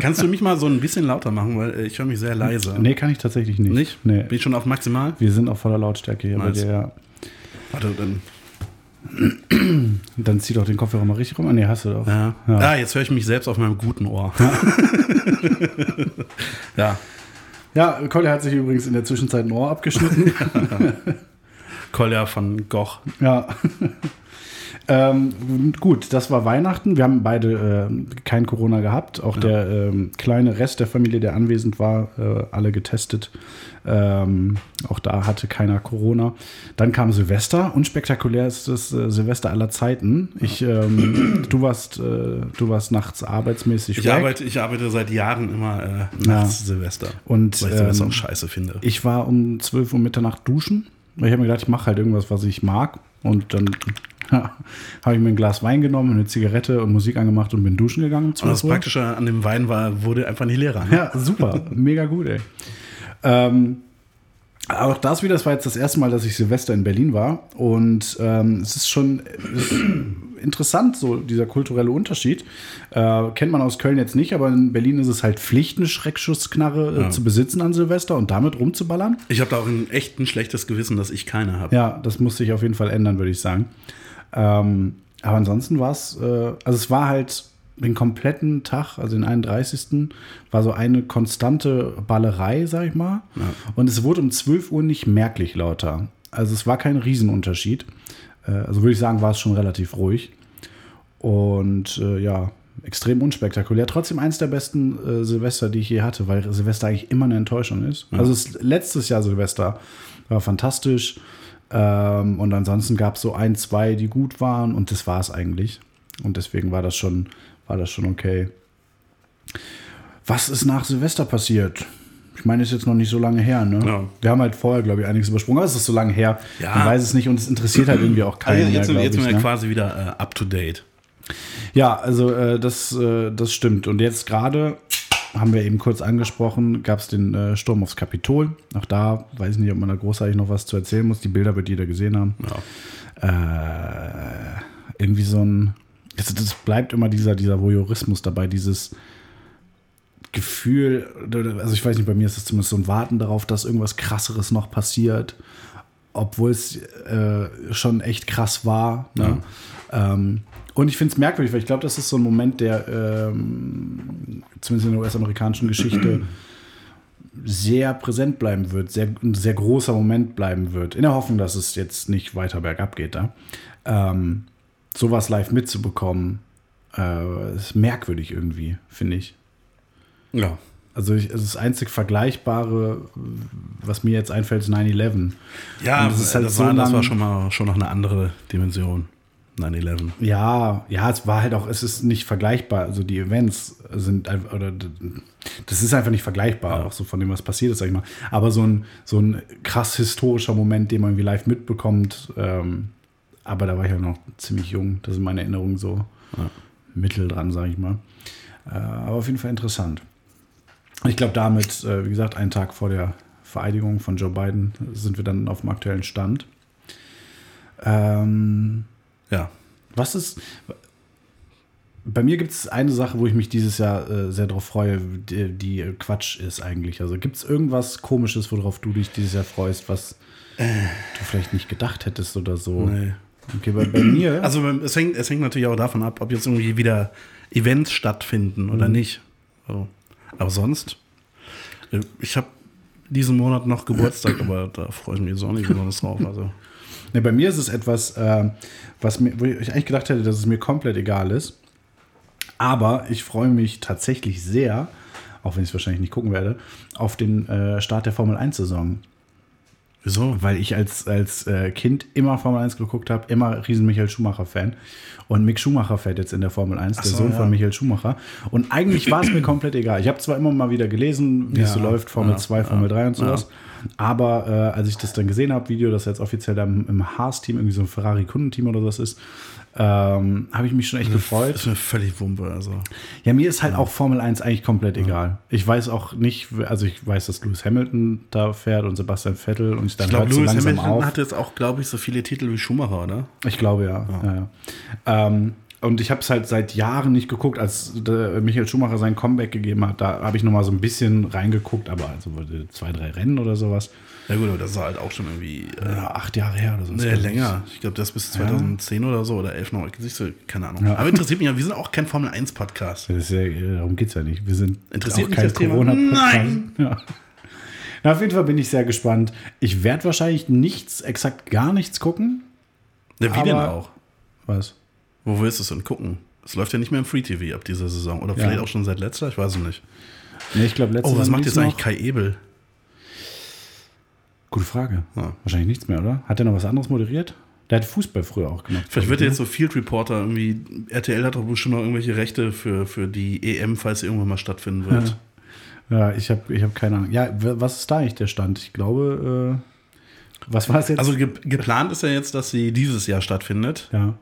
Kannst du mich mal so ein bisschen lauter machen, weil äh, ich höre mich sehr leise. Nee, kann ich tatsächlich nicht. Nicht? Nee. Bin ich schon auf maximal? Wir sind auf voller Lautstärke hier bei Nice. dir, ja. Warte, dann. Dann zieh doch den Kopfhörer mal richtig rum. Ah, nee, hast du doch. Ja. Ja. Ah, jetzt höre ich mich selbst auf meinem guten Ohr. ja. Ja, Collier hat sich übrigens in der Zwischenzeit ein Ohr abgeschnitten. Kolja von Goch. ja. Ähm, gut, das war Weihnachten. Wir haben beide äh, kein Corona gehabt. Auch der ähm, kleine Rest der Familie, der anwesend war, äh, alle getestet. Ähm, auch da hatte keiner Corona. Dann kam Silvester. Unspektakulär ist das äh, Silvester aller Zeiten. Ich, ähm, du warst, äh, du warst nachts arbeitsmäßig Ich weg. arbeite, ich arbeite seit Jahren immer äh, nachts Silvester. Und, weil ich Silvester ähm, auch scheiße finde. Ich war um 12 Uhr Mitternacht duschen. Ich habe mir gedacht, ich mache halt irgendwas, was ich mag. Und dann habe ich mir ein Glas Wein genommen, eine Zigarette und Musik angemacht und bin duschen gegangen. Und das 12 Uhr. Praktische an dem Wein war, wurde einfach nicht leerer. Ne? Ja, super. Mega gut, ey. Ähm, auch das wieder, das war jetzt das erste Mal, dass ich Silvester in Berlin war. Und ähm, es ist schon es ist interessant, so dieser kulturelle Unterschied. Äh, kennt man aus Köln jetzt nicht, aber in Berlin ist es halt Pflicht, eine Schreckschussknarre äh, zu besitzen an Silvester und damit rumzuballern. Ich habe da auch ein echt ein schlechtes Gewissen, dass ich keine habe. Ja, das muss sich auf jeden Fall ändern, würde ich sagen. Ähm, aber ansonsten war es, äh, also es war halt den kompletten Tag, also den 31. war so eine konstante Ballerei, sag ich mal. Und es wurde um 12 Uhr nicht merklich lauter. Also es war kein Riesenunterschied. Äh, also würde ich sagen, war es schon relativ ruhig. Und äh, ja, extrem unspektakulär. Trotzdem eins der besten äh, Silvester, die ich je hatte, weil Silvester eigentlich immer eine Enttäuschung ist. Also es, letztes Jahr Silvester war fantastisch. Ähm, und ansonsten gab es so ein, zwei, die gut waren und das war es eigentlich. Und deswegen war das schon, war das schon okay. Was ist nach Silvester passiert? Ich meine, ist jetzt noch nicht so lange her, ne? Ja. Wir haben halt vorher, glaube ich, einiges übersprungen, aber es ist so lange her. Ja. Man weiß es nicht und es interessiert halt irgendwie auch keinen Also mehr, jetzt, sind wir- glaube jetzt sind wir Ne? quasi wieder äh, up to date. Ja, also äh, das, äh, das stimmt. Und jetzt gerade, haben wir eben kurz angesprochen, gab es den äh, Sturm aufs Kapitol. Auch da weiß ich nicht, ob man da großartig noch was zu erzählen muss. Die Bilder wird jeder gesehen haben. Äh, irgendwie so ein. Das, das bleibt immer dieser, dieser Voyeurismus dabei, dieses Gefühl, also ich weiß nicht, bei mir ist es zumindest so ein Warten darauf, dass irgendwas krasseres noch passiert, obwohl es äh, schon echt krass war. Ne? Ähm, und ich finde es merkwürdig, weil ich glaube, das ist so ein Moment, der ähm, zumindest in der US-amerikanischen Geschichte sehr präsent bleiben wird, sehr, ein sehr großer Moment bleiben wird, in der Hoffnung, dass es jetzt nicht weiter bergab geht da. Ähm, sowas live mitzubekommen, äh, ist merkwürdig irgendwie, finde ich. Ja. Also ich, das einzig Vergleichbare, was mir jetzt einfällt, ist 9-11. Ja, Und das, ist halt das, so war, das war schon mal schon noch eine andere Dimension. 9-11. Ja, ja, es war halt auch, es ist nicht vergleichbar. Also die Events sind einfach, oder das ist einfach nicht vergleichbar, auch so von dem, was passiert ist, sag ich mal. Aber so ein, so ein krass historischer Moment, den man irgendwie live mitbekommt, ähm, aber da war ich ja noch ziemlich jung. Das sind meine Erinnerungen so mittel dran, sag ich mal. Äh, aber auf jeden Fall interessant. Ich glaube, damit, äh, wie gesagt, einen Tag vor der Vereidigung von Joe Biden sind wir dann auf dem aktuellen Stand. Ähm, Ja. was ist. Bei mir gibt es eine Sache, wo ich mich dieses Jahr äh, sehr darauf freue, die, die Quatsch ist eigentlich. Also gibt es irgendwas Komisches, worauf du dich dieses Jahr freust, was du vielleicht nicht gedacht hättest oder so? Nee. Okay, bei, bei mir. Also es hängt, es hängt natürlich auch davon ab, ob jetzt irgendwie wieder Events stattfinden Mhm. oder nicht. So. Aber sonst, äh, ich habe diesen Monat noch Geburtstag, aber da freue ich mich jetzt auch nicht besonders drauf. Also. Ne, bei mir ist es etwas, äh, was mir, wo ich eigentlich gedacht hätte, dass es mir komplett egal ist. Aber ich freue mich tatsächlich sehr, auch wenn ich es wahrscheinlich nicht gucken werde, auf den äh, Start der Formel 1-Saison. Wieso? Weil ich als, als äh, Kind immer Formel 1 geguckt habe, immer riesen Michael Schumacher-Fan. Und Mick Schumacher fährt jetzt in der Formel 1, der so, Sohn ja. von Michael Schumacher. Und eigentlich war es mir komplett egal. Ich habe zwar immer mal wieder gelesen, wie es Ja, so läuft, Formel ja, 2, Formel ja, 3 und sowas. Aber äh, als ich das dann gesehen habe, Video, das jetzt offiziell da im, Haas-Team, irgendwie so ein Ferrari-Kundenteam oder was ist, ähm, habe ich mich schon echt gefreut. Das ist mir völlig Wumpe. Also. Ja, mir ist halt auch Formel 1 eigentlich komplett egal. Ich weiß auch nicht, also ich weiß, dass Lewis Hamilton da fährt und Sebastian Vettel und ich dann Ich glaube, so Lewis Hamilton auf. hat jetzt auch, glaube ich, so viele Titel wie Schumacher, oder? Ich glaube ja. ja. ja, Ähm, und ich habe es halt seit Jahren nicht geguckt, als Michael Schumacher sein Comeback gegeben hat. Da habe ich noch mal so ein bisschen reingeguckt, aber also zwei, drei Rennen oder sowas. Ja gut, aber das ist halt auch schon irgendwie äh, Ja, acht Jahre her oder so. nee, länger. Ich glaube, das bis 2010 oder so oder 11 noch. Keine Ahnung. Aber interessiert mich ja, wir sind auch kein Formel 1 Podcast. Das ist ja, darum geht es ja nicht. Wir sind Interessiert auch kein? Corona-Podcast. Nein! Ja. Na, auf jeden Fall bin ich sehr gespannt. Ich werde wahrscheinlich nichts, exakt gar nichts gucken. Ja, wie denn auch? Was? Wo willst du es denn gucken? Es läuft ja nicht mehr im Free TV ab dieser Saison. Oder Ja. vielleicht auch schon seit letzter, ich weiß es nicht. Nee, ich glaube, letztes Oh, was macht jetzt eigentlich noch. Kai Ebel? Gute Frage. Ja. Wahrscheinlich nichts mehr, oder? Hat er noch was anderes moderiert? Der hat Fußball früher auch gemacht. Vielleicht wird er jetzt so Field Reporter irgendwie. RTL hat doch bestimmt noch irgendwelche Rechte für, für die EM, falls sie irgendwann mal stattfinden wird. Ja, ich habe ich hab keine Ahnung. Ja, was ist da eigentlich der Stand? Ich glaube, äh, was war es jetzt? Also ge geplant ist ja jetzt, dass sie dieses Jahr stattfindet. ja.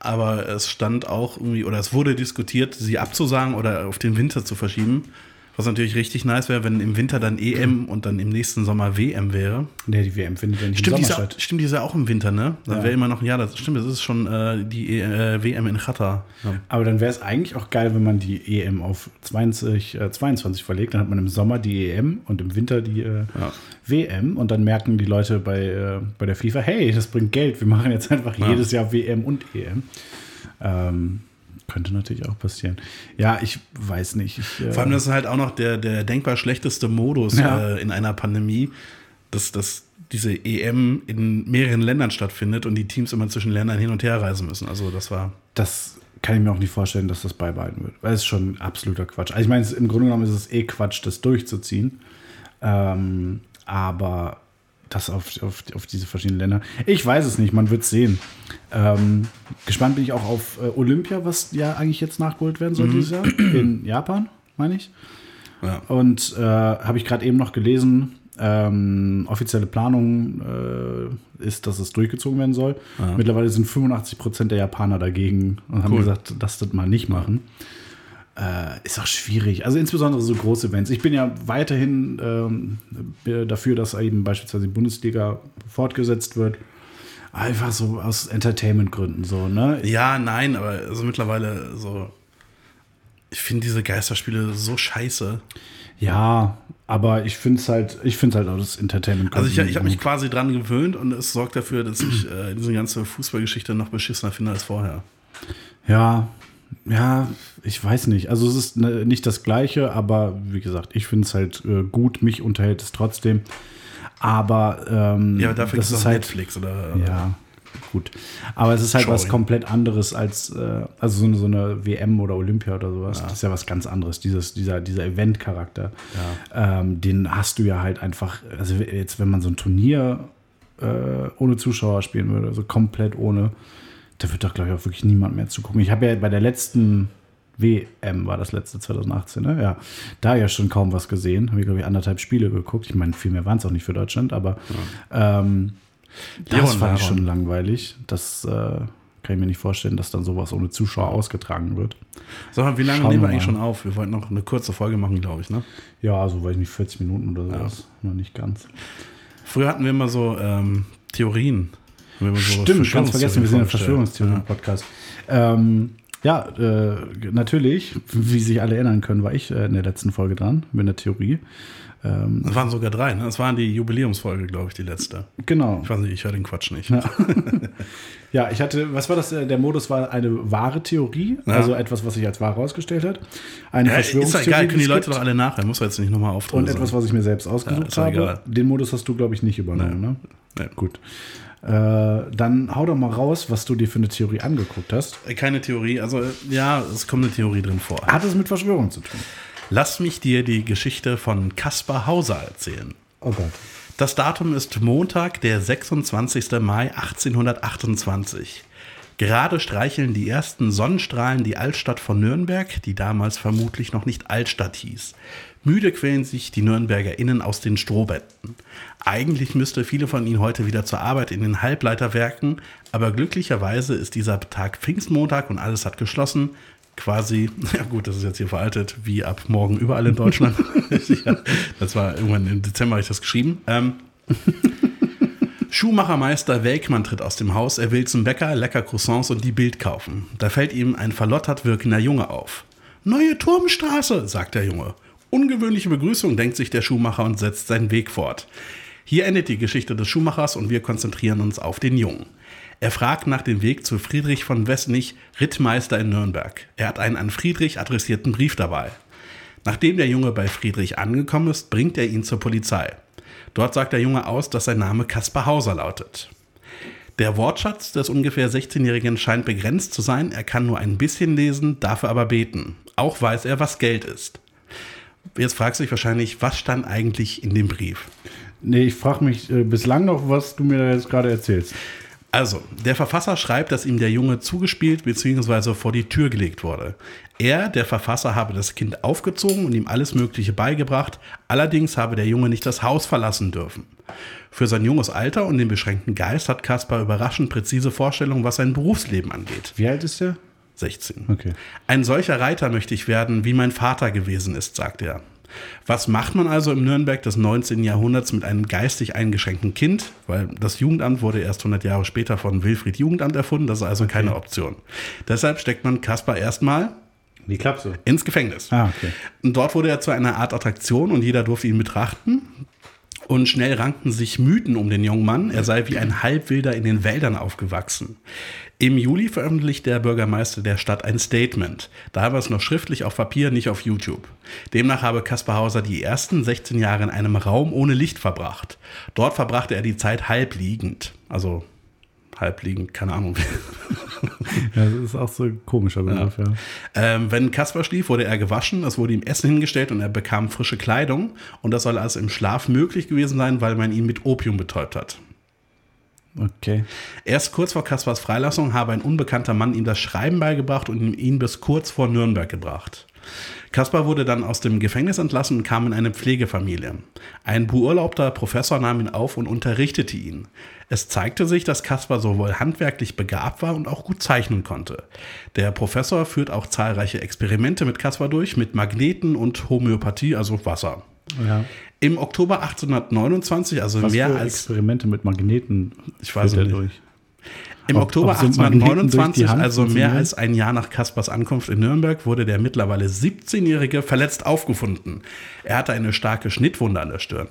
Aber es stand auch irgendwie, oder es wurde diskutiert, sie abzusagen oder auf den Winter zu verschieben. Was natürlich richtig nice wäre, wenn im Winter dann EM und dann im nächsten Sommer WM wäre. Nee, die WM findet ja nicht Stimmt, im Sommer statt. stimmt, die ist ja auch im Winter, ne? Dann Ja. wäre immer noch, ja, das stimmt, das ist schon äh, die äh, WM in Qatar. Ja. Aber dann wäre es eigentlich auch geil, wenn man die EM auf 20, äh, 22 verlegt. Dann hat man im Sommer die EM und im Winter die äh, Ja. WM. Und dann merken die Leute bei, äh, bei der FIFA, hey, das bringt Geld. Wir machen jetzt einfach jedes Jahr WM und EM. Ähm, könnte natürlich auch passieren. Ja, ich weiß nicht. Ich, äh, Vor allem, das ist halt auch noch der, der denkbar schlechteste Modus Ja. äh, in einer Pandemie, dass, dass diese EM in mehreren Ländern stattfindet und die Teams immer zwischen Ländern hin und her reisen müssen. Also das war. das kann ich mir auch nicht vorstellen, dass das beibehalten wird. Weil es ist schon absoluter Quatsch. Also ich meine, im Grunde genommen ist es eh Quatsch, das durchzuziehen. Ähm, aber das auf, auf, auf diese verschiedenen Länder. Ich weiß es nicht, man wird es sehen. Ähm, gespannt bin ich auch auf äh, Olympia, was ja eigentlich jetzt nachgeholt werden soll dieses Jahr. In Japan, meine ich. Ja. Und äh, habe ich gerade eben noch gelesen, ähm, offizielle Planung äh, ist, dass es durchgezogen werden soll. Ja. Mittlerweile sind 85 Prozent der Japaner dagegen und haben Cool. gesagt, dass das mal nicht machen. Äh, ist auch schwierig. Also insbesondere so große Events. Ich bin ja weiterhin ähm, dafür, dass eben beispielsweise die Bundesliga fortgesetzt wird. Einfach so aus Entertainment-Gründen so, ne? ja, nein, aber also mittlerweile so. Ich finde diese Geisterspiele so scheiße. Ja, aber ich finde es halt, ich finde halt auch das Entertainment. Also ich, ich habe mich quasi dran gewöhnt und es sorgt dafür, dass ich äh, diese ganze Fußballgeschichte noch beschissener finde als vorher. Ja, ja, ich weiß nicht. Also es ist ne, nicht das Gleiche, aber wie gesagt, ich finde es halt äh, gut. Mich unterhält es trotzdem. Aber ähm, Ja, dafür das ist halt Netflix oder. ja gut. Aber es ist halt was Showing. komplett anderes als äh, also so eine, so eine WM oder Olympia oder sowas. Das ist ja was ganz anderes. Dieses dieser dieser Event-Charakter, ähm, den hast du ja halt einfach. Also jetzt, wenn man so ein Turnier äh, ohne Zuschauer spielen würde, also komplett ohne, da wird doch, glaube ich, auch wirklich niemand mehr zugucken. Ich habe ja bei der letzten WM, war das letzte 2018, ne? Ja, da ja schon kaum was gesehen. Habe ich, glaube ich, anderthalb Spiele geguckt. Ich meine, viel mehr waren es auch nicht für Deutschland, aber ähm, das Leon fand ich schon langweilig. Das äh, kann ich mir nicht vorstellen, dass dann sowas ohne Zuschauer ausgetragen wird. Mal, wie lange Schauen nehmen wir eigentlich mal. schon auf? Wir wollten noch eine kurze Folge machen, glaube ich, ne? Ja, so weiß ich nicht, 40 Minuten oder sowas. Noch nicht ganz. Früher hatten wir immer so ähm, Theorien. Stimmt, ganz vergessen, wir sind ein. Verschwörungstheorien-Podcast. Ähm, ja, äh, natürlich, wie sich alle erinnern können, war ich äh, in der letzten Folge dran mit einer Theorie. Ähm, Es waren sogar drei, ne? Es waren die Jubiläumsfolge, glaube ich, die letzte. genau. Ich weiß nicht, ich höre den Quatsch nicht. Ja. Ja, ich hatte, was war das? äh, Der Modus war eine wahre Theorie, Ja. also etwas, was sich als wahr herausgestellt hat. Eine Ja, ist doch Verschwörungstheorie. egal, können die Leute gibt. doch alle nachher. Muss jetzt nicht nochmal Und auftreten. etwas, was ich mir selbst Ja, ausgesucht ist doch habe. Den Modus hast du, glaube ich, nicht übernommen, ne? Nee. Gut. Äh, dann hau doch mal raus, was du dir für eine Theorie angeguckt hast. Keine Theorie, also ja, es kommt eine Theorie drin vor. Hat es mit Verschwörung zu tun? Lass mich dir die Geschichte von Kaspar Hauser erzählen. Oh Gott. Das Datum ist Montag, der 26. Mai 1828. Gerade streicheln die ersten Sonnenstrahlen die Altstadt von Nürnberg, die damals vermutlich noch nicht Altstadt hieß. Müde quälen sich die NürnbergerInnen aus den Strohbetten. Eigentlich müsste viele von ihnen heute wieder zur Arbeit in den Halbleiterwerken, aber glücklicherweise ist dieser Tag Pfingstmontag und alles hat geschlossen. Quasi, ja gut, das ist jetzt hier veraltet, wie ab morgen überall in Deutschland. das war irgendwann im Dezember, habe ich das geschrieben. Ähm, Schuhmachermeister Welkmann tritt aus dem Haus, er will zum Bäcker lecker Croissants und die Bild kaufen. Da fällt ihm ein verlottert wirkender Junge auf. Neue Turmstraße, sagt der Junge. Ungewöhnliche Begrüßung, denkt sich der Schuhmacher und setzt seinen Weg fort. Hier endet die Geschichte des Schuhmachers und wir konzentrieren uns auf den Jungen. Er fragt nach dem Weg zu Friedrich von Wessnich, Rittmeister in Nürnberg. Er hat einen an Friedrich adressierten Brief dabei. Nachdem der Junge bei Friedrich angekommen ist, bringt er ihn zur Polizei. Dort sagt der Junge aus, dass sein Name Kaspar Hauser lautet. Der Wortschatz des ungefähr 16-Jährigen scheint begrenzt zu sein. Er kann nur ein bisschen lesen, dafür aber beten. Auch weiß er, was Geld ist. Jetzt fragst du dich wahrscheinlich, was stand eigentlich in dem Brief? Nee, ich frage mich äh, bislang noch, was du mir da jetzt gerade erzählst. Also, der Verfasser schreibt, dass ihm der Junge zugespielt bzw. vor die Tür gelegt wurde. Er, der Verfasser, habe das Kind aufgezogen und ihm alles Mögliche beigebracht, allerdings habe der Junge nicht das Haus verlassen dürfen. Für sein junges Alter und den beschränkten Geist hat Kaspar überraschend präzise Vorstellungen, was sein Berufsleben angeht. Wie alt ist er? 16. Okay. Ein solcher Reiter möchte ich werden, wie mein Vater gewesen ist, sagt er. Was macht man also im Nürnberg des 19. Jahrhunderts mit einem geistig eingeschränkten Kind? Weil das Jugendamt wurde erst 100 Jahre später von Wilfried Jugendamt erfunden, das ist also okay. keine Option. Deshalb steckt man Kaspar erstmal Wie Klapse. ins Gefängnis. Ah, okay. Dort wurde er zu einer Art Attraktion und jeder durfte ihn betrachten. Und schnell rankten sich Mythen um den jungen Mann. Er sei wie ein Halbwilder in den Wäldern aufgewachsen. Im Juli veröffentlicht der Bürgermeister der Stadt ein Statement. Da war es noch schriftlich auf Papier, nicht auf YouTube. Demnach habe Kaspar Hauser die ersten 16 Jahre in einem Raum ohne Licht verbracht. Dort verbrachte er die Zeit halbliegend. Also halbliegend, keine Ahnung. Ja, das ist auch so ein komischer Begriff, ja. Ähm, wenn Kaspar schlief, wurde er gewaschen, es wurde ihm Essen hingestellt und er bekam frische Kleidung. Und das soll also im Schlaf möglich gewesen sein, weil man ihn mit Opium betäubt hat. Okay. Erst kurz vor Kaspars Freilassung habe ein unbekannter Mann ihm das Schreiben beigebracht und ihn bis kurz vor Nürnberg gebracht. Kaspar wurde dann aus dem Gefängnis entlassen und kam in eine Pflegefamilie. Ein beurlaubter Professor nahm ihn auf und unterrichtete ihn. Es zeigte sich, dass Kaspar sowohl handwerklich begabt war und auch gut zeichnen konnte. Der Professor führt auch zahlreiche Experimente mit Kaspar durch, mit Magneten und Homöopathie, also Wasser. Ja. Im Oktober 1829, also Was mehr als Experimente mit Magneten Ich weiß nicht. durch? Im Ob- Oktober ob so Magneten durch die 1829, Hand also mehr als ein Jahr nach Kaspars Ankunft in Nürnberg, wurde der mittlerweile 17-Jährige verletzt aufgefunden. Er hatte eine starke Schnittwunde an der Stirn.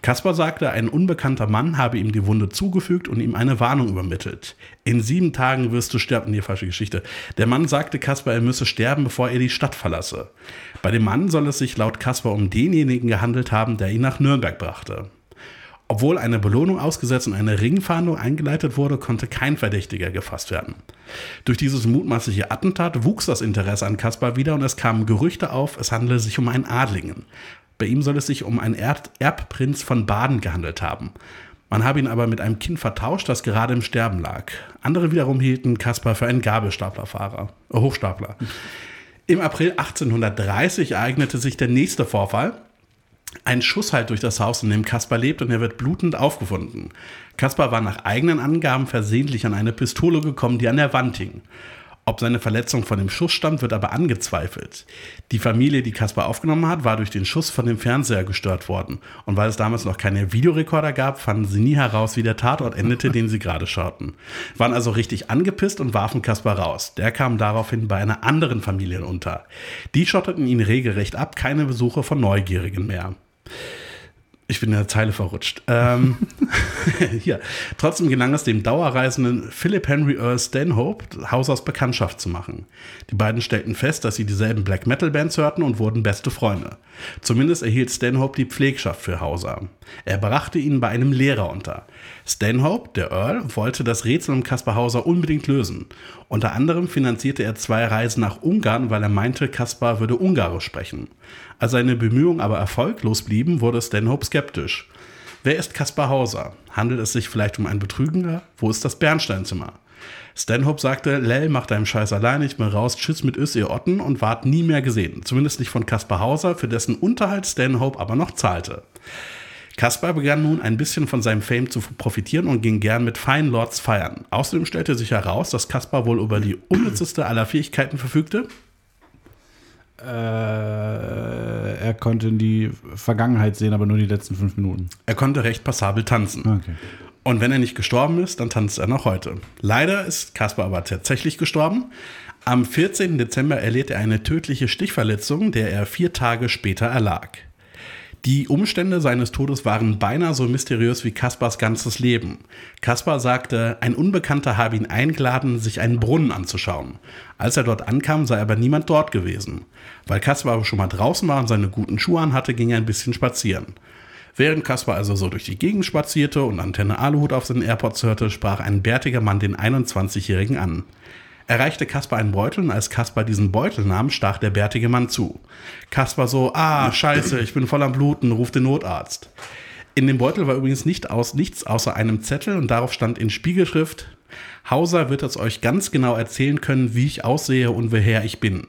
Kaspar sagte, ein unbekannter Mann habe ihm die Wunde zugefügt und ihm eine Warnung übermittelt. In sieben Tagen wirst du sterben. Nee, falsche Geschichte. Der Mann sagte Kaspar, er müsse sterben, bevor er die Stadt verlasse. Bei dem Mann soll es sich laut Kaspar um denjenigen gehandelt haben, der ihn nach Nürnberg brachte. Obwohl eine Belohnung ausgesetzt und eine Ringfahndung eingeleitet wurde, konnte kein Verdächtiger gefasst werden. Durch dieses mutmaßliche Attentat wuchs das Interesse an Kaspar wieder und es kamen Gerüchte auf, es handele sich um einen Adligen. Bei ihm soll es sich um einen Erd Erbprinz von Baden gehandelt haben. Man habe ihn aber mit einem Kind vertauscht, das gerade im Sterben lag. Andere wiederum hielten Kaspar für einen Gabelstaplerfahrer, äh, Hochstapler. Im April 1830 ereignete sich der nächste Vorfall. Ein Schuss halt durch das Haus, in dem Kaspar lebt, und er wird blutend aufgefunden. Kaspar war nach eigenen Angaben versehentlich an eine Pistole gekommen, die an der Wand hing. Ob seine Verletzung von dem Schuss stammt, wird aber angezweifelt. Die Familie, die Kaspar aufgenommen hat, war durch den Schuss von dem Fernseher gestört worden. Und weil es damals noch keine Videorekorder gab, fanden sie nie heraus, wie der Tatort endete, den sie gerade schauten. Waren also richtig angepisst und warfen Kaspar raus. Der kam daraufhin bei einer anderen Familie unter. Die schotteten ihn regelrecht ab, keine Besuche von Neugierigen mehr. Ich bin in der Zeile verrutscht. Ähm, hier. Trotzdem gelang es dem Dauerreisenden Philip Henry Earl Stanhope, Hausers Bekanntschaft zu machen. Die beiden stellten fest, dass sie dieselben Black Metal Bands hörten und wurden beste Freunde. Zumindest erhielt Stanhope die Pflegschaft für Hauser. Er brachte ihn bei einem Lehrer unter. Stanhope, der Earl, wollte das Rätsel um Kaspar Hauser unbedingt lösen. Unter anderem finanzierte er zwei Reisen nach Ungarn, weil er meinte, Kaspar würde Ungarisch sprechen. Als seine Bemühungen aber erfolglos blieben, wurde Stanhope skeptisch. Wer ist Kaspar Hauser? Handelt es sich vielleicht um einen Betrüger? Wo ist das Bernsteinzimmer? Stanhope sagte, Lell, mach deinen Scheiß allein, ich bin raus, tschüss mit Ös, ihr Otten und ward nie mehr gesehen. Zumindest nicht von Kaspar Hauser, für dessen Unterhalt Stanhope aber noch zahlte. Kaspar begann nun ein bisschen von seinem Fame zu profitieren und ging gern mit Fine Lords feiern. Außerdem stellte sich heraus, dass Kaspar wohl über die unnützeste aller Fähigkeiten verfügte. Äh, er konnte in die Vergangenheit sehen, aber nur die letzten fünf Minuten. Er konnte recht passabel tanzen. Okay. Und wenn er nicht gestorben ist, dann tanzt er noch heute. Leider ist Kaspar aber tatsächlich gestorben. Am 14. Dezember erlitt er eine tödliche Stichverletzung, der er vier Tage später erlag. Die Umstände seines Todes waren beinahe so mysteriös wie Kaspars ganzes Leben. Kaspar sagte, ein Unbekannter habe ihn eingeladen, sich einen Brunnen anzuschauen. Als er dort ankam, sei aber niemand dort gewesen. Weil Kaspar aber schon mal draußen war und seine guten Schuhe anhatte, ging er ein bisschen spazieren. Während Kaspar also so durch die Gegend spazierte und Antenne Aluhut auf seinen AirPods hörte, sprach ein bärtiger Mann den 21-Jährigen an. Erreichte Kaspar einen Beutel und als Kaspar diesen Beutel nahm, stach der bärtige Mann zu. Kaspar so, ah, scheiße, ich bin voll am Bluten, ruf den Notarzt. In dem Beutel war übrigens nicht aus, nichts außer einem Zettel und darauf stand in Spiegelschrift, Hauser wird es euch ganz genau erzählen können, wie ich aussehe und woher ich bin.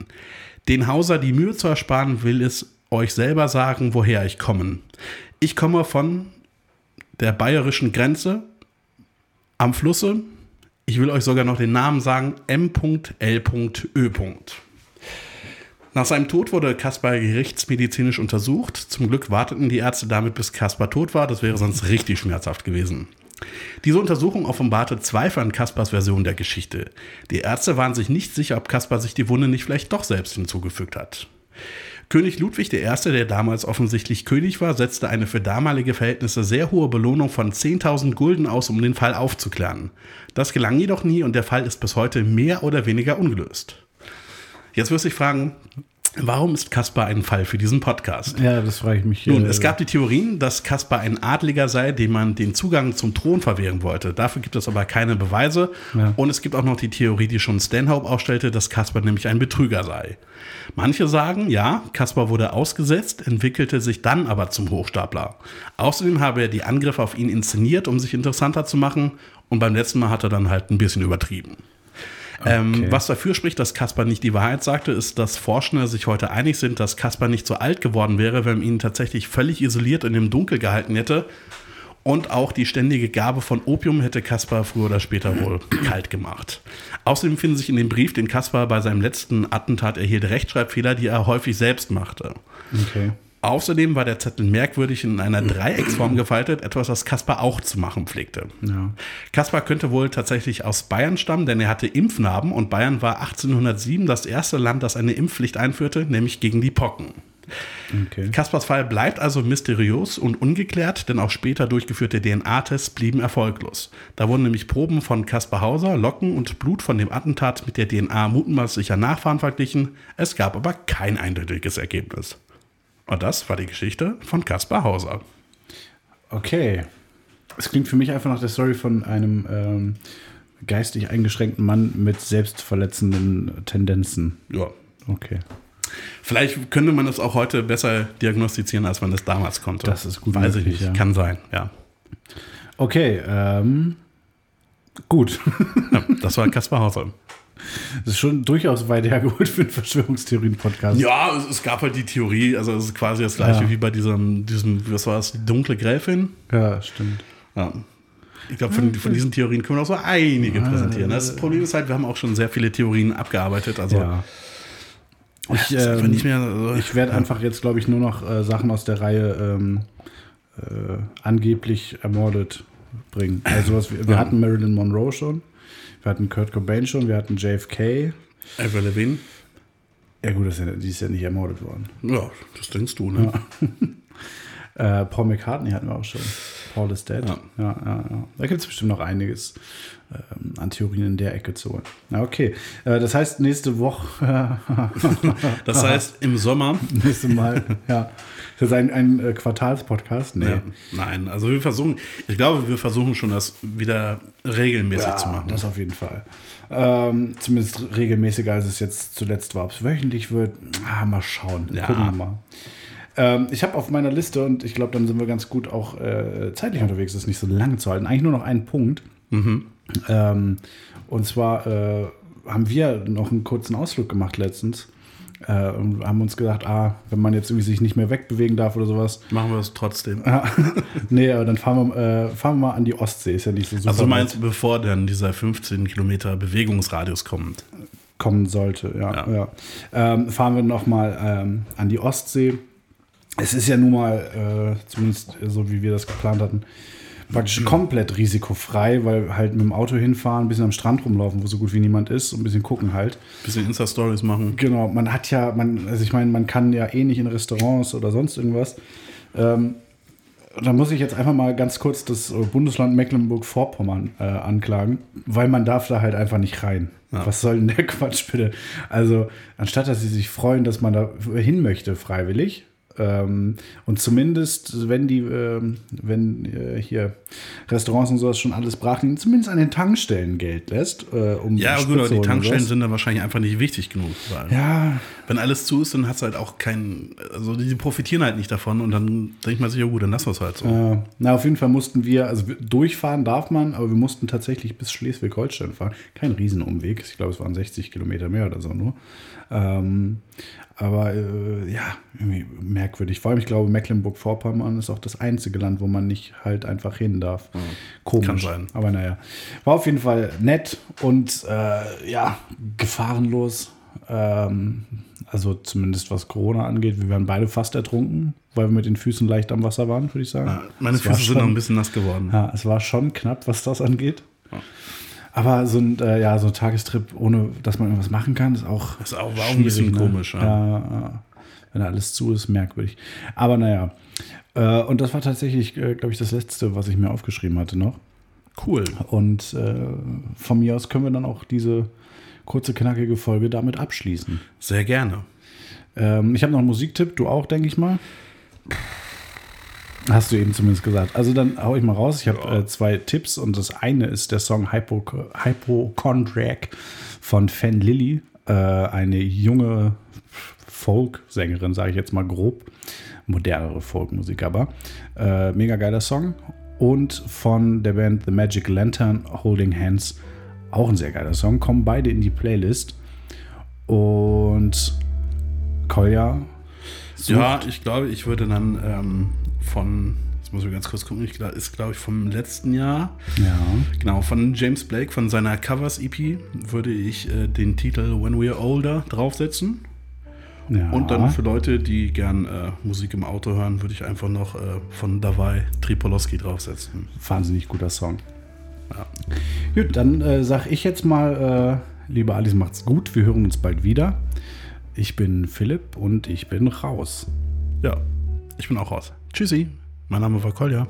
Den Hauser die Mühe zu ersparen, will es euch selber sagen, woher ich komme. Ich komme von der bayerischen Grenze am Flusse ich will euch sogar noch den Namen sagen, M.L.Ö. Nach seinem Tod wurde Kaspar gerichtsmedizinisch untersucht. Zum Glück warteten die Ärzte damit, bis Kaspar tot war. Das wäre sonst richtig schmerzhaft gewesen. Diese Untersuchung offenbarte Zweifel an Kaspars Version der Geschichte. Die Ärzte waren sich nicht sicher, ob Kaspar sich die Wunde nicht vielleicht doch selbst hinzugefügt hat. König Ludwig I., der damals offensichtlich König war, setzte eine für damalige Verhältnisse sehr hohe Belohnung von 10.000 Gulden aus, um den Fall aufzuklären. Das gelang jedoch nie und der Fall ist bis heute mehr oder weniger ungelöst. Jetzt wirst du dich fragen, Warum ist Kaspar ein Fall für diesen Podcast? Ja, das frage ich mich. Nun, äh, es gab die Theorien, dass Kaspar ein Adliger sei, dem man den Zugang zum Thron verwehren wollte. Dafür gibt es aber keine Beweise. Ja. Und es gibt auch noch die Theorie, die schon Stanhope aufstellte, dass Kaspar nämlich ein Betrüger sei. Manche sagen, ja, Kaspar wurde ausgesetzt, entwickelte sich dann aber zum Hochstapler. Außerdem habe er die Angriffe auf ihn inszeniert, um sich interessanter zu machen. Und beim letzten Mal hat er dann halt ein bisschen übertrieben. Okay. Ähm, was dafür spricht, dass Kaspar nicht die Wahrheit sagte, ist, dass Forschende sich heute einig sind, dass Kaspar nicht so alt geworden wäre, wenn man ihn tatsächlich völlig isoliert in dem Dunkel gehalten hätte. Und auch die ständige Gabe von Opium hätte Kaspar früher oder später wohl kalt gemacht. Außerdem finden sich in dem Brief, den Kaspar bei seinem letzten Attentat erhielt, Rechtschreibfehler, die er häufig selbst machte. Okay. Außerdem war der Zettel merkwürdig in einer Dreiecksform gefaltet, etwas, was Kaspar auch zu machen pflegte. Ja. Kaspar könnte wohl tatsächlich aus Bayern stammen, denn er hatte Impfnarben und Bayern war 1807 das erste Land, das eine Impfpflicht einführte, nämlich gegen die Pocken. Okay. Kaspars Fall bleibt also mysteriös und ungeklärt, denn auch später durchgeführte DNA-Tests blieben erfolglos. Da wurden nämlich Proben von Kaspar Hauser, Locken und Blut von dem Attentat mit der DNA mutmaßlicher Nachfahren verglichen. Es gab aber kein eindeutiges Ergebnis. Und das war die Geschichte von Kaspar Hauser. Okay. Es klingt für mich einfach nach der Story von einem ähm, geistig eingeschränkten Mann mit selbstverletzenden Tendenzen. Ja. Okay. Vielleicht könnte man das auch heute besser diagnostizieren, als man das damals konnte. Das ist gut. Weiß möglich, ich nicht. Ja. Kann sein, ja. Okay, ähm, gut. ja, das war Kaspar Hauser. Das ist schon durchaus weit hergeholt für einen Verschwörungstheorien-Podcast. Ja, es, es, gab halt die Theorie, also es ist quasi das gleiche ja. wie bei diesem, diesem, was war das, die dunkle Gräfin. Ja, stimmt. Ja. Ich glaube, von, von, diesen Theorien können wir auch so einige präsentieren. Das Problem ist halt, wir haben auch schon sehr viele Theorien abgearbeitet. Also ja. Ich, ähm, nicht mehr, also, ich werde ja. einfach jetzt, glaube ich, nur noch äh, Sachen aus der Reihe ähm, äh, angeblich ermordet bringen. Also was, wir, wir hatten Marilyn Monroe schon. Wir hatten Kurt Cobain schon, wir hatten JFK. Avril Lavigne. Ja gut, ist ja, die ist ja nicht ermordet worden. Ja, das denkst du, ne? Ja. äh, Paul McCartney hatten wir auch schon. Paul is dead. Ja, ja, ja. ja. Da gibt es bestimmt noch einiges ähm, an Theorien in der Ecke zu holen. Na, okay. Äh, das heißt, nächste Woche. das heißt, im Sommer. Nächste Mal, ja. Das ist ein, ein äh, Quartalspodcast? Nee. Ja, nein, also wir versuchen, ich glaube, wir versuchen schon, das wieder regelmäßig ja, zu machen. Das auf jeden Fall. Ähm, zumindest regelmäßiger, als es jetzt zuletzt war. Ob es wöchentlich wird, ah, mal schauen. Ja. Gucken wir mal. Ähm, ich habe auf meiner Liste, und ich glaube, dann sind wir ganz gut auch äh, zeitlich unterwegs, das nicht so lange zu halten, eigentlich nur noch einen Punkt. Mhm. Ähm, und zwar äh, haben wir noch einen kurzen Ausflug gemacht letztens. Äh, und haben uns gedacht, ah, wenn man jetzt irgendwie sich nicht mehr wegbewegen darf oder sowas. Machen wir es trotzdem. Nee, aber dann fahren wir, äh, fahren wir mal an die Ostsee. Ist ja nicht so super. Also du meinst, bevor dann dieser 15 Kilometer Bewegungsradius kommt? kommen sollte, ja. ja. ja. Ähm, fahren wir nochmal ähm, an die Ostsee. Es ist ja nun mal, äh, zumindest so wie wir das geplant hatten, praktisch mhm. komplett risikofrei, weil halt mit dem Auto hinfahren, ein bisschen am Strand rumlaufen, wo so gut wie niemand ist und ein bisschen gucken halt. Ein bisschen Insta-Stories machen. Genau, man hat ja, man, also ich meine, man kann ja eh nicht in Restaurants oder sonst irgendwas. Ähm, da muss ich jetzt einfach mal ganz kurz das Bundesland Mecklenburg-Vorpommern äh, anklagen, weil man darf da halt einfach nicht rein. Ja. Was soll denn der Quatsch bitte? Also, anstatt dass sie sich freuen, dass man da hin möchte, freiwillig, ähm, und zumindest, wenn die, ähm, wenn äh, hier Restaurants und sowas schon alles brach liegen, zumindest an den Tankstellen Geld lässt. Äh, um ja, gut, aber die Tankstellen sind dann wahrscheinlich einfach nicht wichtig genug. ja. Wenn alles zu ist, dann hat es halt auch keinen, also die profitieren halt nicht davon und dann denkt man sich, ja gut, dann lassen wir es halt so. Äh, na, auf jeden Fall mussten wir, also durchfahren darf man, aber wir mussten tatsächlich bis Schleswig-Holstein fahren. Kein Riesenumweg, ich glaube, es waren 60 Kilometer mehr oder so nur. Ähm, aber äh, ja, irgendwie merkwürdig. Vor allem, ich glaube, Mecklenburg-Vorpommern ist auch das einzige Land, wo man nicht halt einfach hin darf. Mhm. Komisch. Kann sein. Aber naja. War auf jeden Fall nett und äh, ja, gefahrenlos. Ähm, also zumindest was Corona angeht. Wir waren beide fast ertrunken, weil wir mit den Füßen leicht am Wasser waren, würde ich sagen. Ja, meine es Füße sind noch ein bisschen nass geworden. Ja, es war schon knapp, was das angeht. Ja. Aber so ein, äh, ja, so ein Tagestrip, ohne dass man irgendwas machen kann, ist auch. Das ist auch, war auch ein bisschen ne? komisch, ja. ja. Wenn da alles zu ist, merkwürdig. Aber naja. Äh, und das war tatsächlich, äh, glaube ich, das letzte, was ich mir aufgeschrieben hatte noch. Cool. Und äh, von mir aus können wir dann auch diese kurze, knackige Folge damit abschließen. Sehr gerne. Ähm, ich habe noch einen Musiktipp, du auch, denke ich mal. Hast du eben zumindest gesagt. Also dann hau ich mal raus. Ich habe ja. äh, zwei Tipps und das eine ist der Song Hypo Hypochondriac von Fan Lilly, äh, eine junge Folk-Sängerin, sage ich jetzt mal grob. Modernere Folkmusik aber. Äh, mega geiler Song. Und von der Band The Magic Lantern, Holding Hands, auch ein sehr geiler Song. Kommen beide in die Playlist. Und Kolja. Ja, ich glaube, ich würde dann ähm, von, jetzt muss ich ganz kurz gucken, ich, ist glaube ich vom letzten Jahr. Ja. Genau, von James Blake, von seiner Covers-EP, würde ich äh, den Titel When We're Older draufsetzen. Ja. Und dann für Leute, die gern äh, Musik im Auto hören, würde ich einfach noch äh, von Davai Tripolowski draufsetzen. Wahnsinnig guter Song. Ja. Gut, dann äh, sag ich jetzt mal, äh, liebe Alice, macht's gut. Wir hören uns bald wieder. Ich bin Philipp und ich bin raus. Ja, ich bin auch raus. Tschüssi, mein Name war Kolja.